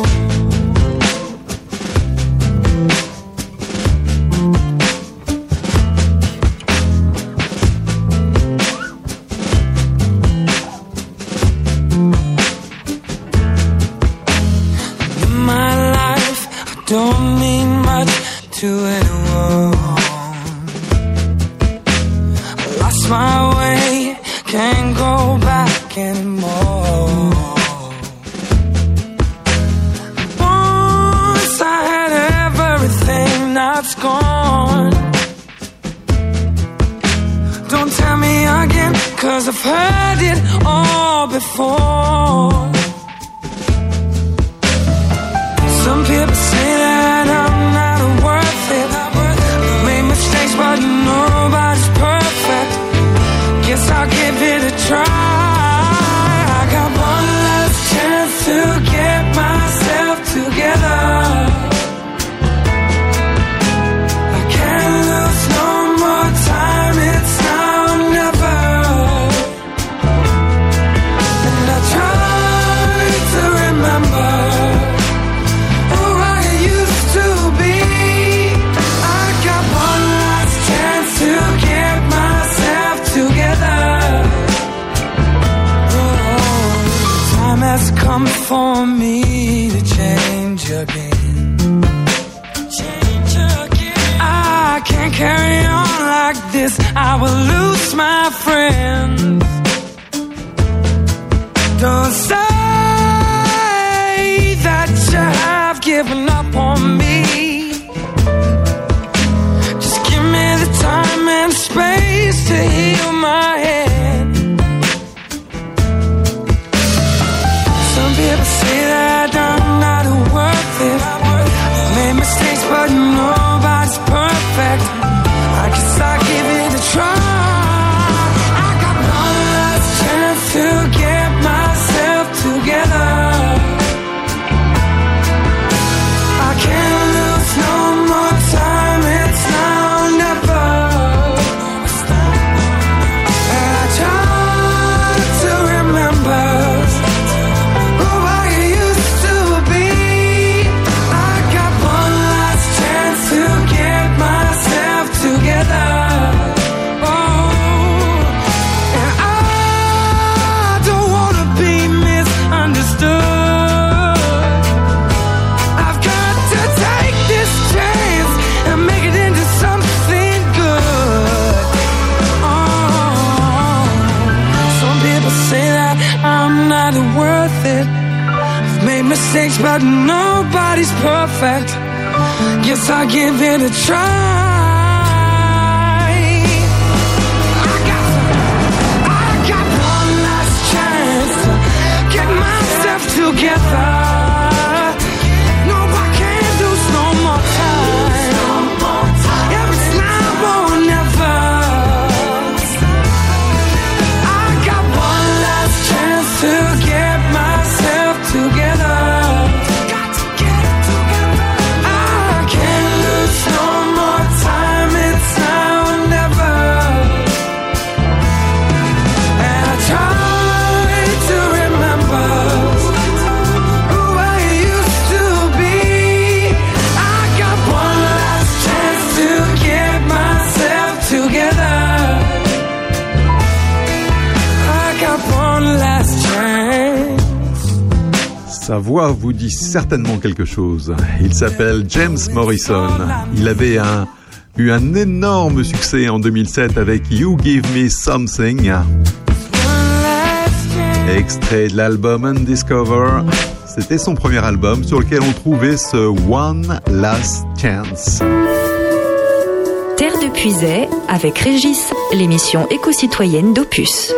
vous dit certainement quelque chose. Il s'appelle James Morrison. Il avait un, eu un énorme succès en 2007 avec You Give Me Something. Extrait de l'album Undiscover. C'était son premier album sur lequel on trouvait ce One Last Chance. Terre de Puisay avec Régis, l'émission éco-citoyenne d'Opus.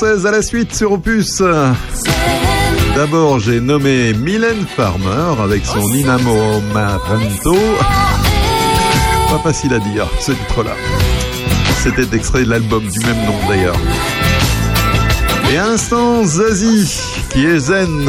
À la suite sur Opus. D'abord, j'ai nommé Mylène Farmer avec son Inamoramento. Pas facile à dire, ce titre-là. C'était extrait de l'album du même nom d'ailleurs. Et à l'instant, Zazie, qui est zen.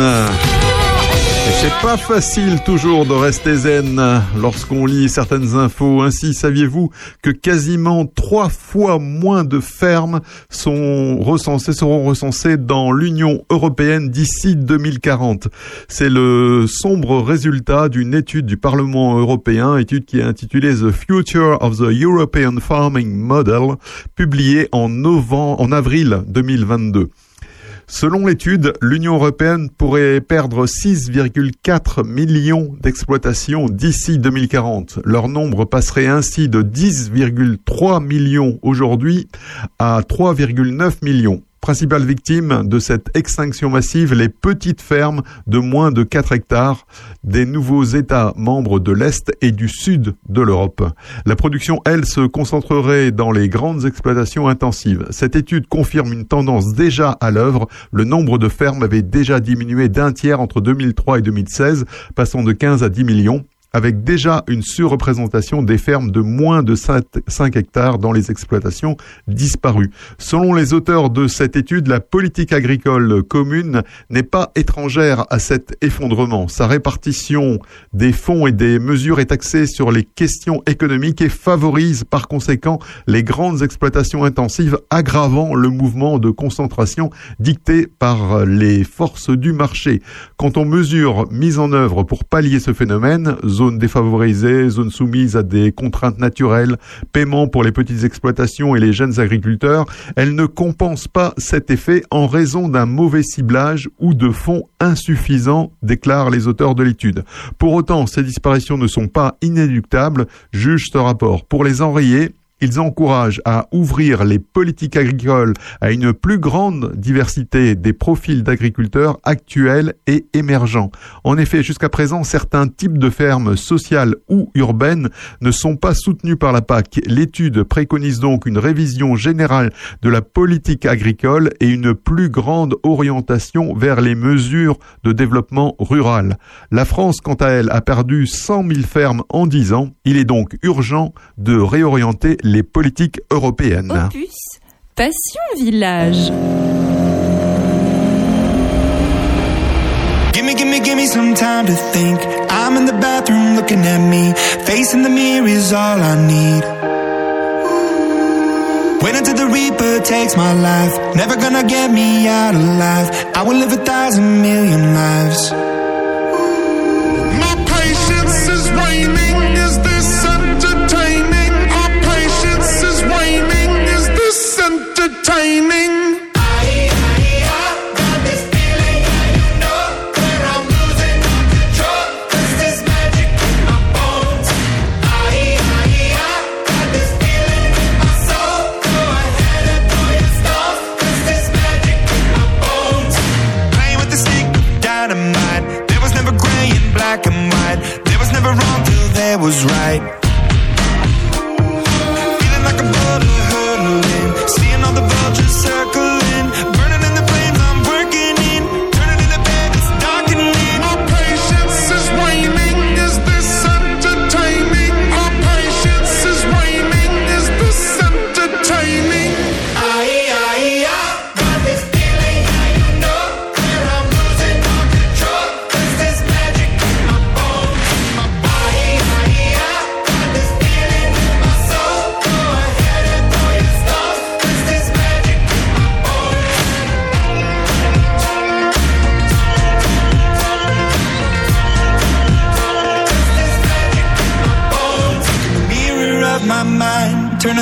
C'est pas facile toujours de rester zen lorsqu'on lit certaines infos. Ainsi, saviez-vous que quasiment trois fois moins de fermes sont recensées, seront recensées dans l'Union européenne d'ici 2040. C'est le sombre résultat d'une étude du Parlement européen, étude qui est intitulée The Future of the European Farming Model, publiée en novembre, en avril 2022. Selon l'étude, l'Union européenne pourrait perdre 6,4 millions d'exploitations d'ici 2040. Leur nombre passerait ainsi de 10,3 millions aujourd'hui à 3,9 millions. Principales victimes de cette extinction massive, les petites fermes de moins de 4 hectares des nouveaux États membres de l'Est et du Sud de l'Europe. La production, elle, se concentrerait dans les grandes exploitations intensives. Cette étude confirme une tendance déjà à l'œuvre. Le nombre de fermes avait déjà diminué d'un tiers entre 2003 et 2016, passant de 15 à 10 millions avec déjà une surreprésentation des fermes de moins de 5 hectares dans les exploitations disparues. Selon les auteurs de cette étude, la politique agricole commune n'est pas étrangère à cet effondrement. Sa répartition des fonds et des mesures est axée sur les questions économiques et favorise par conséquent les grandes exploitations intensives, aggravant le mouvement de concentration dicté par les forces du marché. Quand on mesure mise en œuvre pour pallier ce phénomène, zones défavorisées, zones soumises à des contraintes naturelles, paiement pour les petites exploitations et les jeunes agriculteurs, elle ne compense pas cet effet en raison d'un mauvais ciblage ou de fonds insuffisants, déclarent les auteurs de l'étude. Pour autant, ces disparitions ne sont pas inéluctables, juge ce rapport. Pour les enrayer, Ils encouragent à ouvrir les politiques agricoles à une plus grande diversité des profils d'agriculteurs actuels et émergents. En effet, jusqu'à présent, certains types de fermes sociales ou urbaines ne sont pas soutenus par la PAC. L'étude préconise donc une révision générale de la politique agricole et une plus grande orientation vers les mesures de développement rural. La France, quant à elle, a perdu 100 000 fermes en 10 ans. Il est donc urgent de réorienter les politiques européennes. Opus, Passion Village. Gimme, gimme, gimme some time to think. I'm in the bathroom looking at me. Facing the mirror is all I need. Wait until the Reaper takes my life. Never gonna get me out alive. I will live a thousand million lives. Till there was right.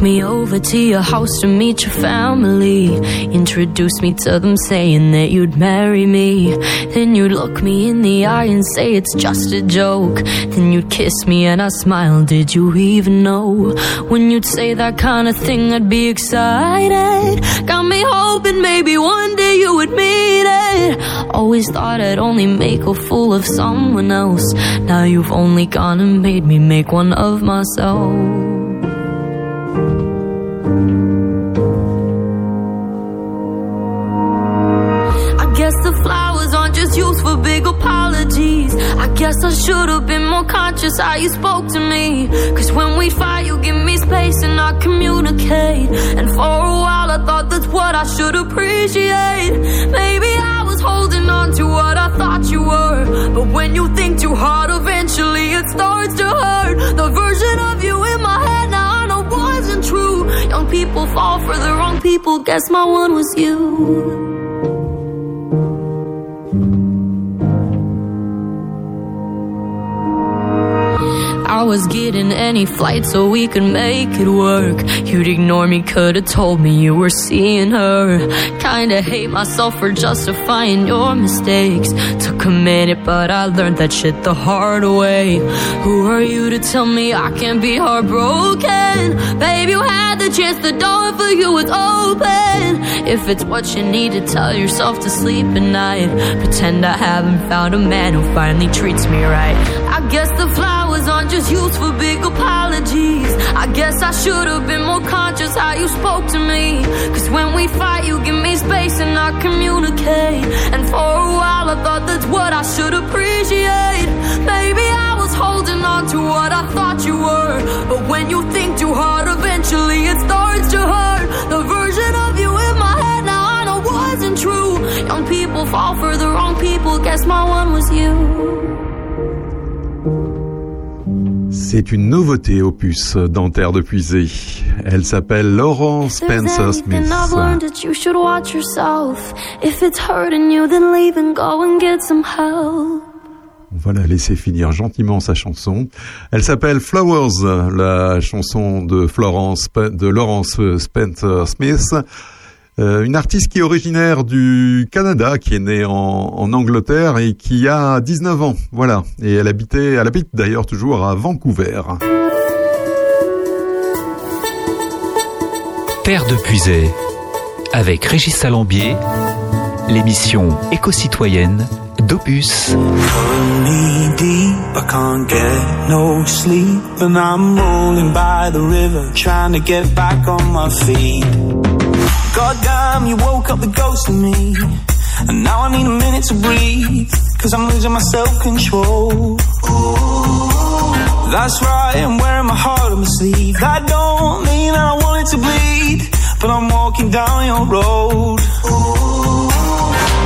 Me over to your house to meet your family. Introduce me to them saying that you'd marry me. Then you'd look me in the eye and say it's just a joke. Then you'd kiss me and I smile. Did you even know? When you'd say that kind of thing, I'd be excited. Got me hoping maybe one day you would meet it. Always thought I'd only make a fool of someone else. Now you've only gone and made me make one of myself. How you spoke to me. Cause when we fight, you give me space and I communicate. And for a while, I thought that's what I should appreciate. Maybe I was holding on to what I thought you were. But when you think too hard, eventually it starts to hurt. The version of you in my head Young people fall for the wrong people. Guess my one was you. I was getting any flight so we could make it work. You'd ignore me, could've told me you were seeing her. Kinda hate myself for justifying your mistakes. Took a minute, but I learned that shit the hard way. Who are you to tell me I can't be heartbroken? Babe, you had the chance, the door for you was open. If it's what you need to tell yourself to sleep at night, pretend I haven't found a man who finally treats me right. I guess the flowers aren't just used for big apologies. I guess I should have been more conscious how you spoke to me. Cause when we fight, you give me space and I communicate. And for a while, I thought that's what I should appreciate. Maybe I was holding on to what I thought you were. But when you think too hard, eventually it starts to hurt. The version of you in my head now I know wasn't true. Young people fall for the wrong people. Guess my one was you. C'est une nouveauté opus dans Terre de Puisée. Elle s'appelle Laurent Spencer Smith. I've learned that you should watch yourself. If it's hurting you, then leave and go and get some help. On va la laisser finir gentiment sa chanson. Elle s'appelle Flowers, la chanson de Florence, de Laurence Spencer Smith. Euh, une artiste qui est originaire du Canada, qui est née en, en, Angleterre et qui a 19 ans. Voilà. Et elle habitait, elle habite d'ailleurs toujours à Vancouver. Terre de Puisée, avec Régis Salambier, l'émission éco-citoyenne d'Opus. knee deep, I can't get no sleep, and I'm rolling by the river, trying to get back on my feet. Goddamn, you woke up the ghost in me, and now I need a minute to breathe, cause I'm losing my self-control. That's right, I'm wearing my heart on my sleeve. That don't mean that I want it to bleed, but I'm walking down your road.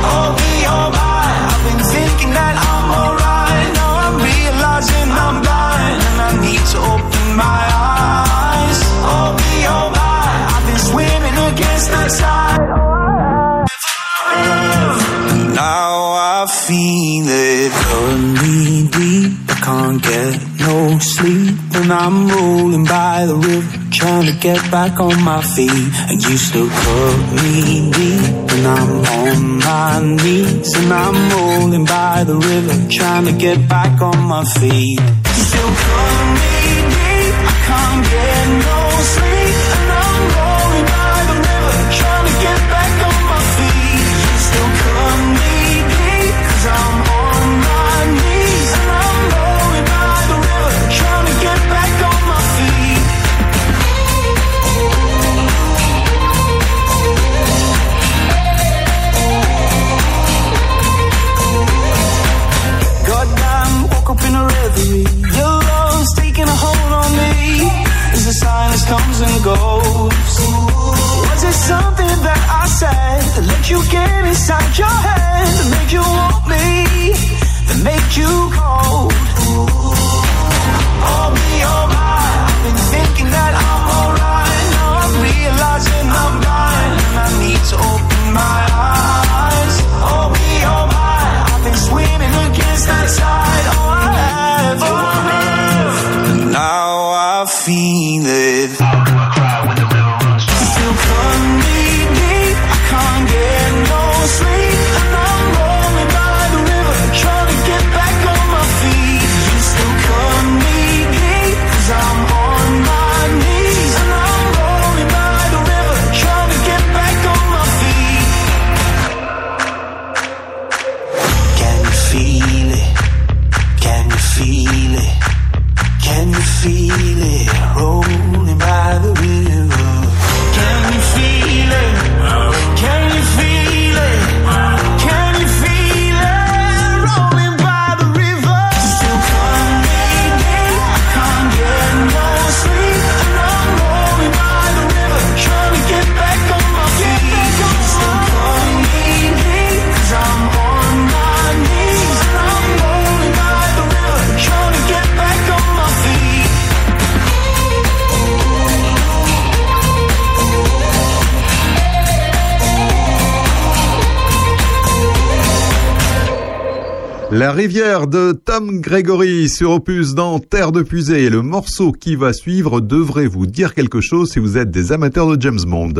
Oh, be alright. I've been thinking that feel it me deep. I can't get no sleep, and I'm rolling by the river, trying to get back on my feet. And you still cut me deep, and I'm on my knees, and I'm rolling by the river, trying to get back on my feet. You still cut me deep, I can't get Tom Gregory sur Opus dans Terre de Puisée. Et le morceau qui va suivre devrait vous dire quelque chose si vous êtes des amateurs de James Bond.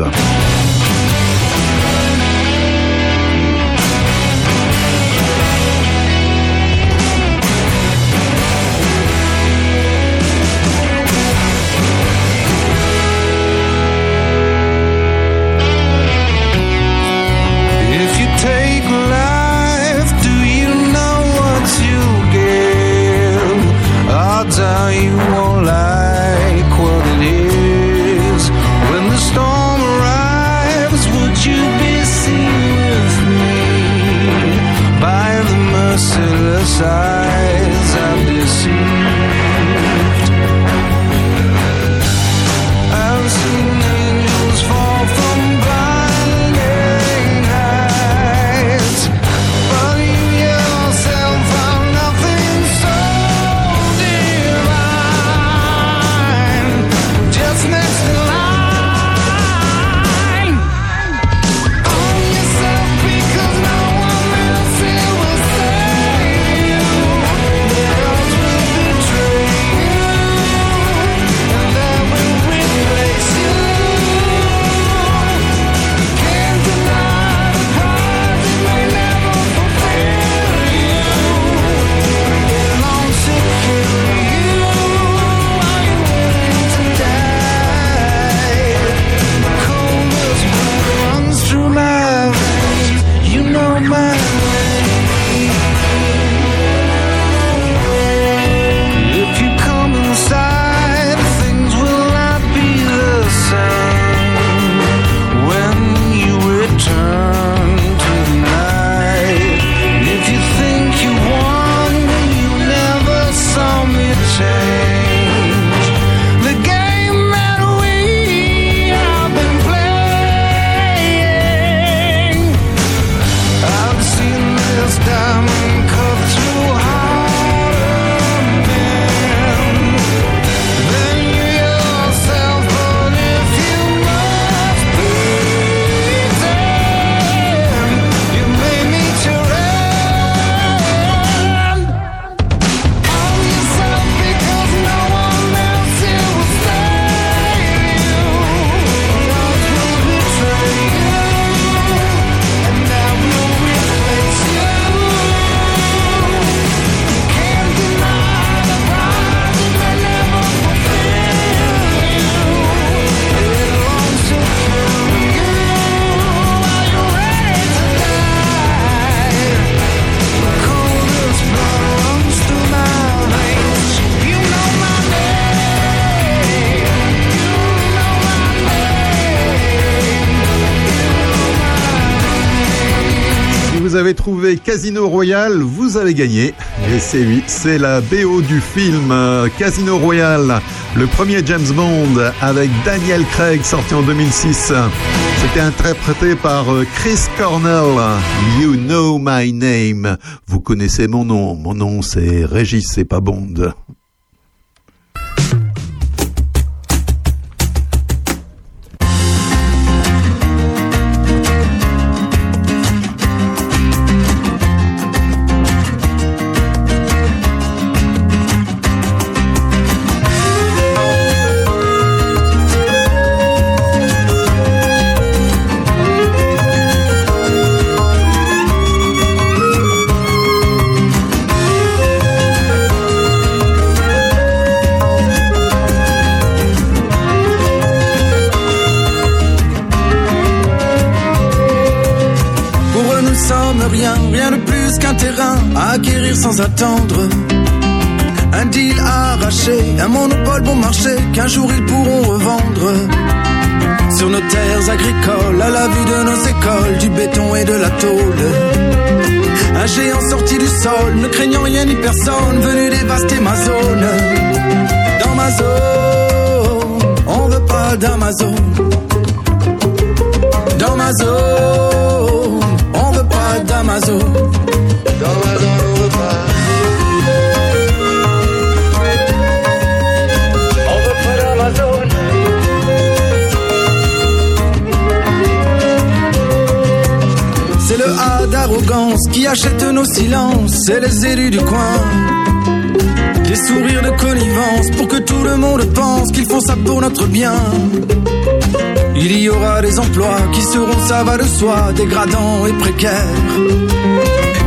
Casino Royale, vous avez gagné. Et c'est oui, c'est la BO du film euh, Casino Royale, le premier James Bond avec Daniel Craig sorti en 2006. C'était interprété par euh, Chris Cornell. You know my name. Vous connaissez mon nom. Mon nom c'est Régis, c'est pas Bond. Qui seront, ça va de soi, dégradants et précaires.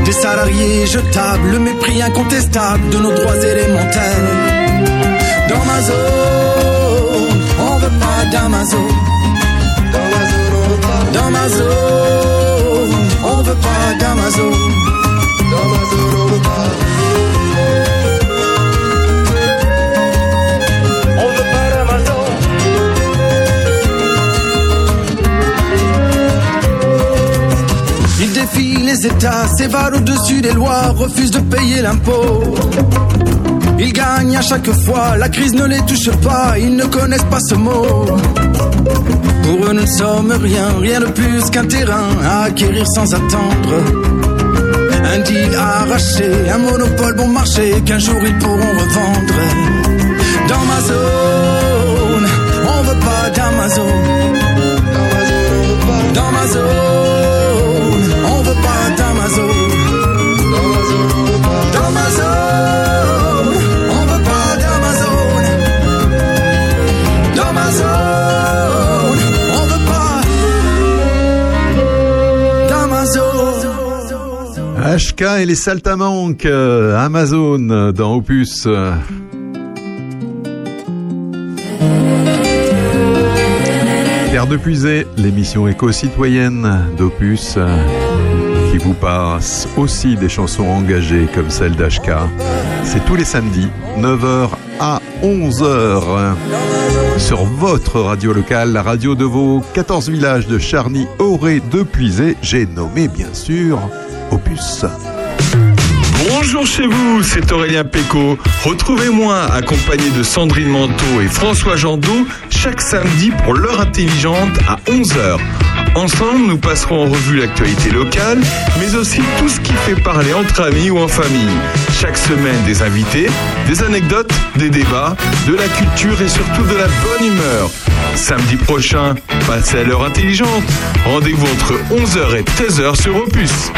Des salariés jetables, le mépris incontestable de nos droits élémentaires. Dans ma zone, on veut pas d'Amazon. Dans ma zone, on veut pas d'Amazon. Les États, s'évade au-dessus des lois, refuse de payer l'impôt. Ils gagnent à chaque fois, la crise ne les touche pas, ils ne connaissent pas ce mot. Pour eux, nous ne sommes rien, rien de plus qu'un terrain à acquérir sans attendre. Un deal arraché, un monopole bon marché qu'un jour ils pourront revendre. Dans ma zone, on veut pas d'Amazon. Dans ma zone, HK et les Saltamanques, euh, Amazon euh, dans Opus. Terre de l'émission éco-citoyenne d'Opus euh, qui vous passe aussi des chansons engagées comme celle d'HK. C'est tous les samedis, 9h à 11h sur votre radio locale, la radio de vos 14 villages de Charny, Auré, de Puisée. J'ai nommé bien sûr Opus. Bonjour chez vous, c'est Aurélien Péco. Retrouvez-moi accompagné de Sandrine Manteau et François Jandot chaque samedi pour l'heure intelligente à 11h. Ensemble, nous passerons en revue l'actualité locale, mais aussi tout ce qui fait parler entre amis ou en famille. Chaque semaine, des invités, des anecdotes, des débats, de la culture et surtout de la bonne humeur. Samedi prochain, passez à l'heure intelligente. Rendez-vous entre 11h et 13h sur Opus.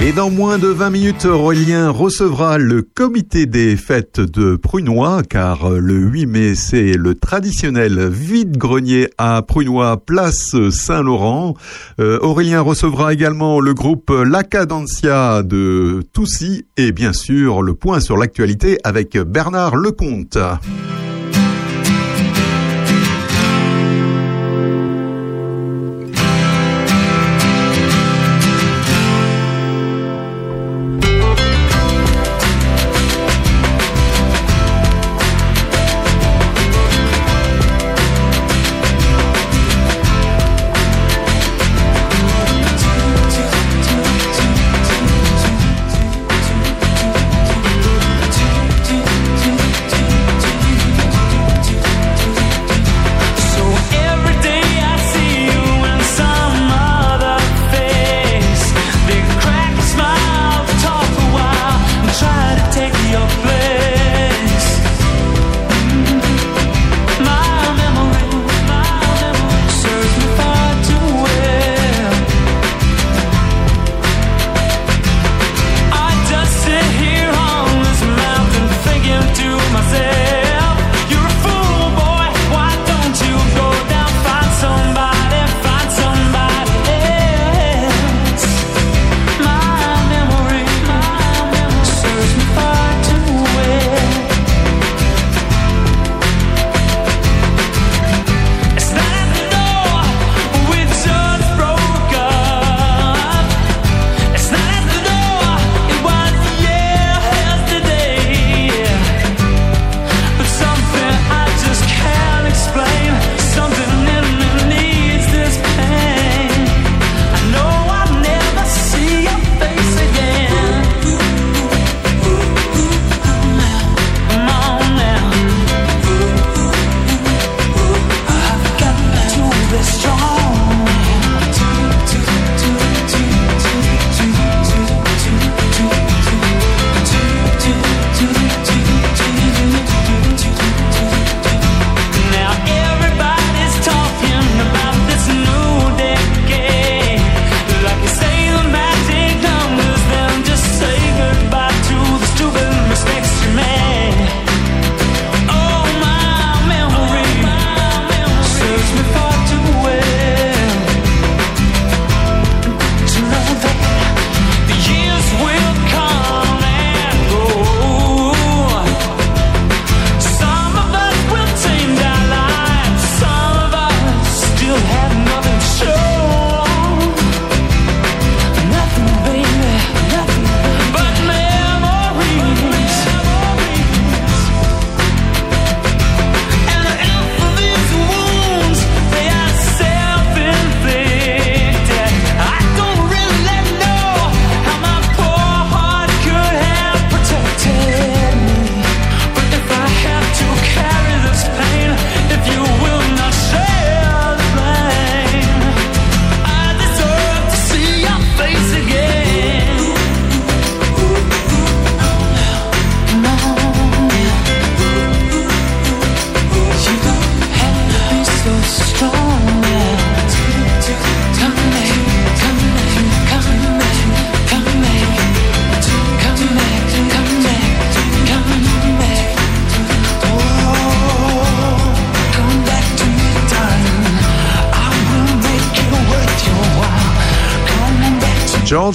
Et dans moins de 20 minutes, Aurélien recevra le comité des fêtes de Prunois, car le 8 mai, c'est le traditionnel vide-grenier à Prunois, place Saint-Laurent. Euh, Aurélien recevra également le groupe La Cadencia de Toussy et bien sûr le point sur l'actualité avec Bernard Lecomte.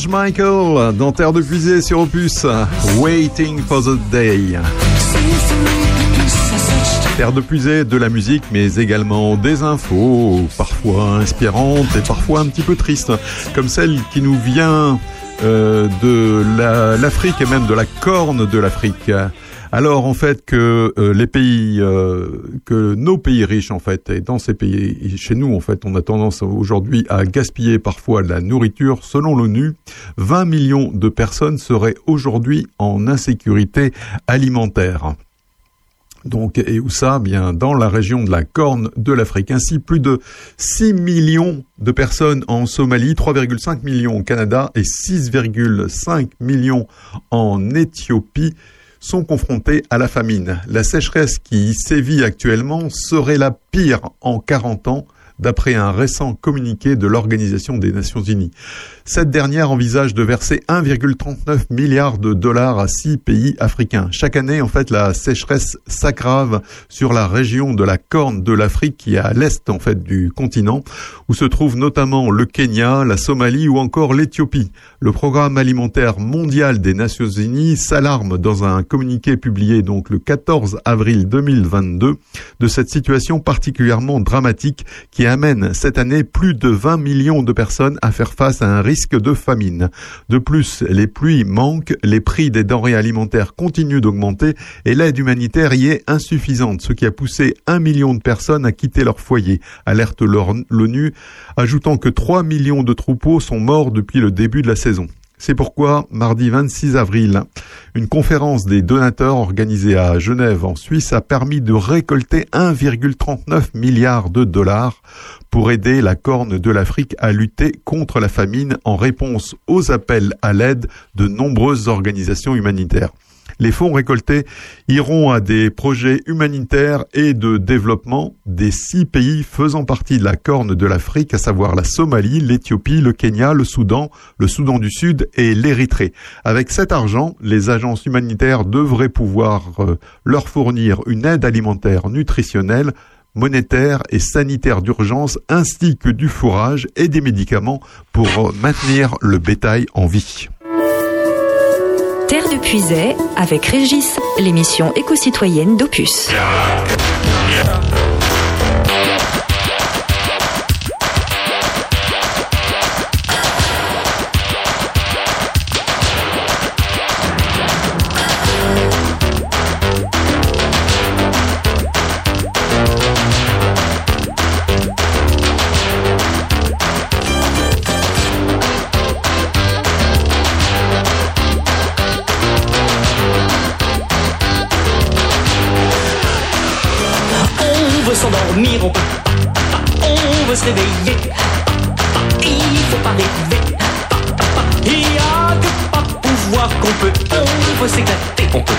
Michael dans Terre de Fusée sur Opus, Waiting for the Day. Terre de puiser de la musique, mais également des infos, parfois inspirantes et parfois un petit peu tristes, comme celle qui nous vient euh, de la- l'Afrique et même de la corne de l'Afrique. Alors en fait que euh, les pays, euh, que nos pays riches en fait, et dans ces pays, chez nous en fait, on a tendance aujourd'hui à gaspiller parfois la nourriture. Selon l'ONU, 20 millions de personnes seraient aujourd'hui en insécurité alimentaire. Donc, et où ça? Bien, dans la région de la Corne de l'Afrique. Ainsi, plus de 6 millions de personnes en Somalie, 3,5 millions au Canada et 6,5 millions en Éthiopie sont confrontés à la famine. La sécheresse qui sévit actuellement serait la pire en 40 ans, d'après un récent communiqué de l'Organisation des Nations Unies. Cette dernière envisage de verser 1,39 milliard de dollars à six pays africains. Chaque année, en fait, la sécheresse s'aggrave sur la région de la Corne de l'Afrique qui est à l'est, en fait, du continent, où se trouvent notamment le Kenya, la Somalie ou encore l'Éthiopie. Le programme alimentaire mondial des Nations Unies s'alarme dans un communiqué publié donc le 14 avril 2022 de cette situation particulièrement dramatique qui amène cette année plus de 20 millions de personnes à faire face à un risque de famine. De plus, les pluies manquent, les prix des denrées alimentaires continuent d'augmenter et l'aide humanitaire y est insuffisante, ce qui a poussé un million de personnes à quitter leur foyer, alerte l'ONU, ajoutant que 3 millions de troupeaux sont morts depuis le début de la saison. C'est pourquoi, mardi 26 avril, une conférence des donateurs organisée à Genève en Suisse a permis de récolter 1,39 milliard de dollars pour aider la Corne de l'Afrique à lutter contre la famine en réponse aux appels à l'aide de nombreuses organisations humanitaires. Les fonds récoltés iront à des projets humanitaires et de développement des six pays faisant partie de la Corne de l'Afrique, à savoir la Somalie, l'Éthiopie, le Kenya, le Soudan, le Soudan du Sud et l'Érythrée. Avec cet argent, les agences humanitaires devraient pouvoir euh, leur fournir une aide alimentaire nutritionnelle monétaire et sanitaire d'urgence ainsi que du fourrage et des médicaments pour euh, maintenir le bétail en vie. Terre de Puisay avec Régis, l'émission éco-citoyenne d'Opus. Veut se réveiller, il faut pas, pas. Il y a que pas pouvoir qu'on peut. On veut s'éclater, on peut.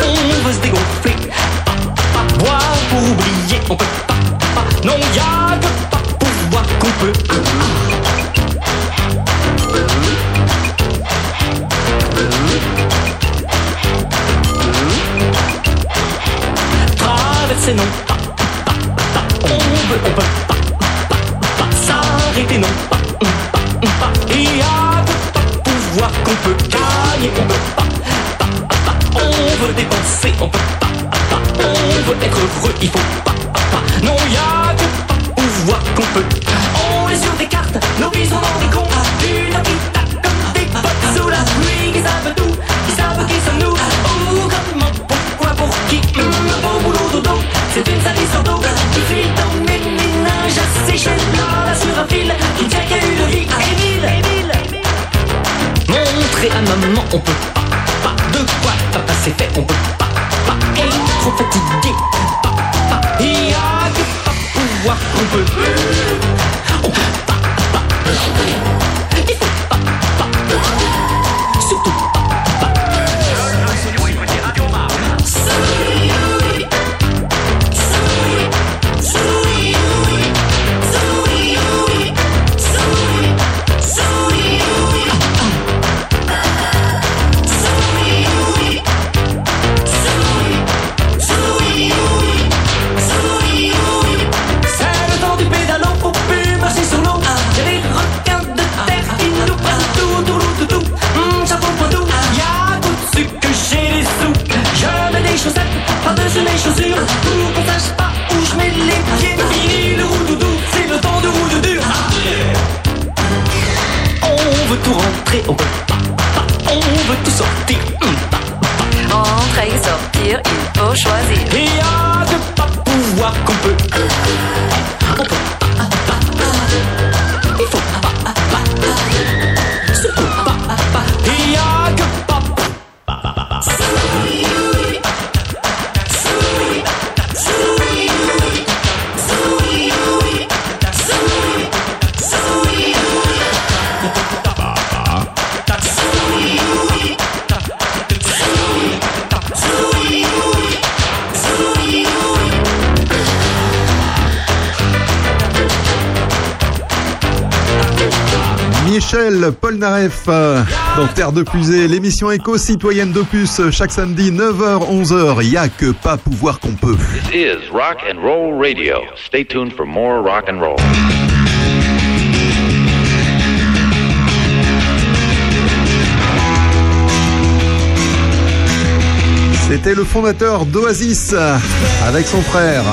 On veut se dégonfler. Boire pour oublier, on peut pas. Non, il y a que pas pouvoir qu'on peut. Traverser non. On veut, on peut. S'arrêter non pas, pas, pas. Il y a que pas pouvoir qu'on peut gagner, on peut pas, pas, pas. On veut dépenser, on peut pas, pas. On veut être heureux, il faut pas, pas. Non, il y a que pas pouvoir qu'on peut. On est sur des cartes, nos vies sont dans des comptes. Une pita comme des potes sous la pluie qui savent tout, qui savent qui sommes nous. Où, comment, pourquoi, pour qui? Hum, Bon boulot dodo, c'est une sale histoire d'eau qui file dans mes ménages Seychelles, là Montrer à maman, on peut pas, pas. De quoi papa c'est fait, on peut pas, pas. Et trop fatigué, pas. Il y a que pas pouvoir qu'on peut. On peut pas, pas. On on veut tout sortir. Entrer et sortir, il faut choisir. Et Michel Polnareff euh, dans Terre de Pusée, l'émission éco-citoyenne d'Opus chaque samedi 9h 11h. Il y a que pas pouvoir qu'on peut. This is Rock and Roll Radio. Stay tuned for more rock and roll. C'était le fondateur d'Oasis avec son frère.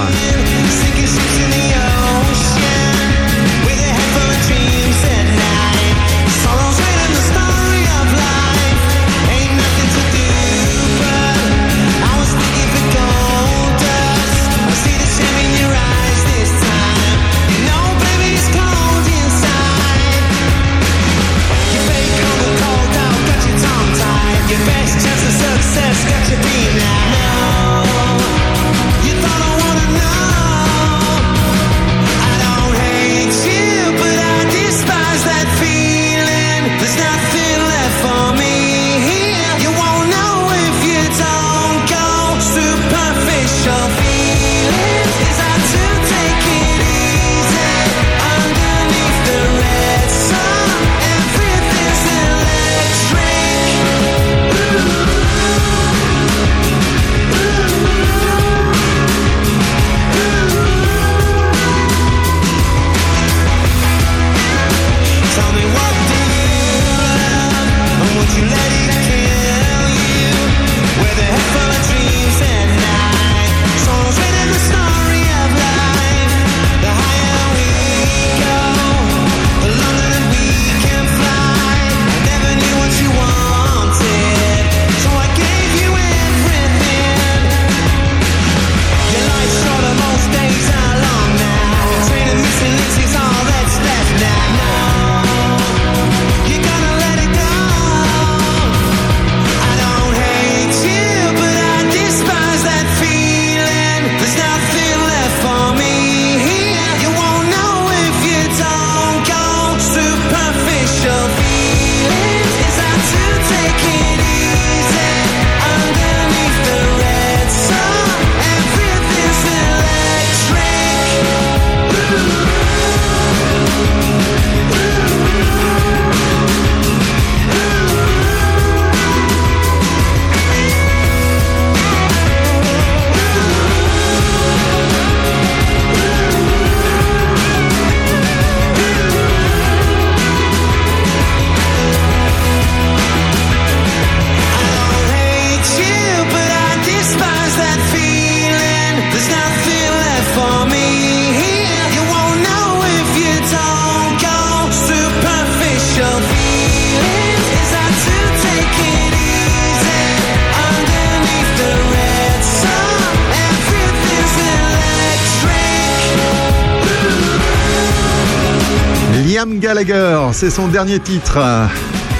Gallagher, c'est son dernier titre.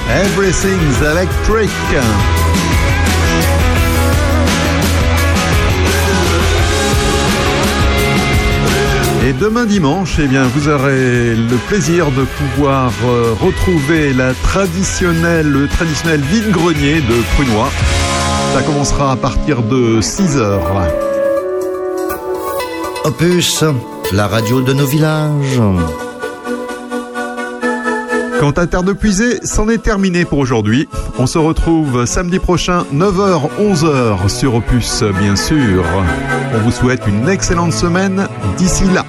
Everything's Electric. Et demain dimanche, eh bien, vous aurez le plaisir de pouvoir euh, retrouver la traditionnelle, le traditionnel vide-grenier de Prunois. Ça commencera à partir de 6 heures. Opus, la radio de nos villages. Quant à Terre de Puisée, c'en est terminé pour aujourd'hui. On se retrouve samedi prochain, 9h, 11h sur Opus, bien sûr. On vous souhaite une excellente semaine d'ici là.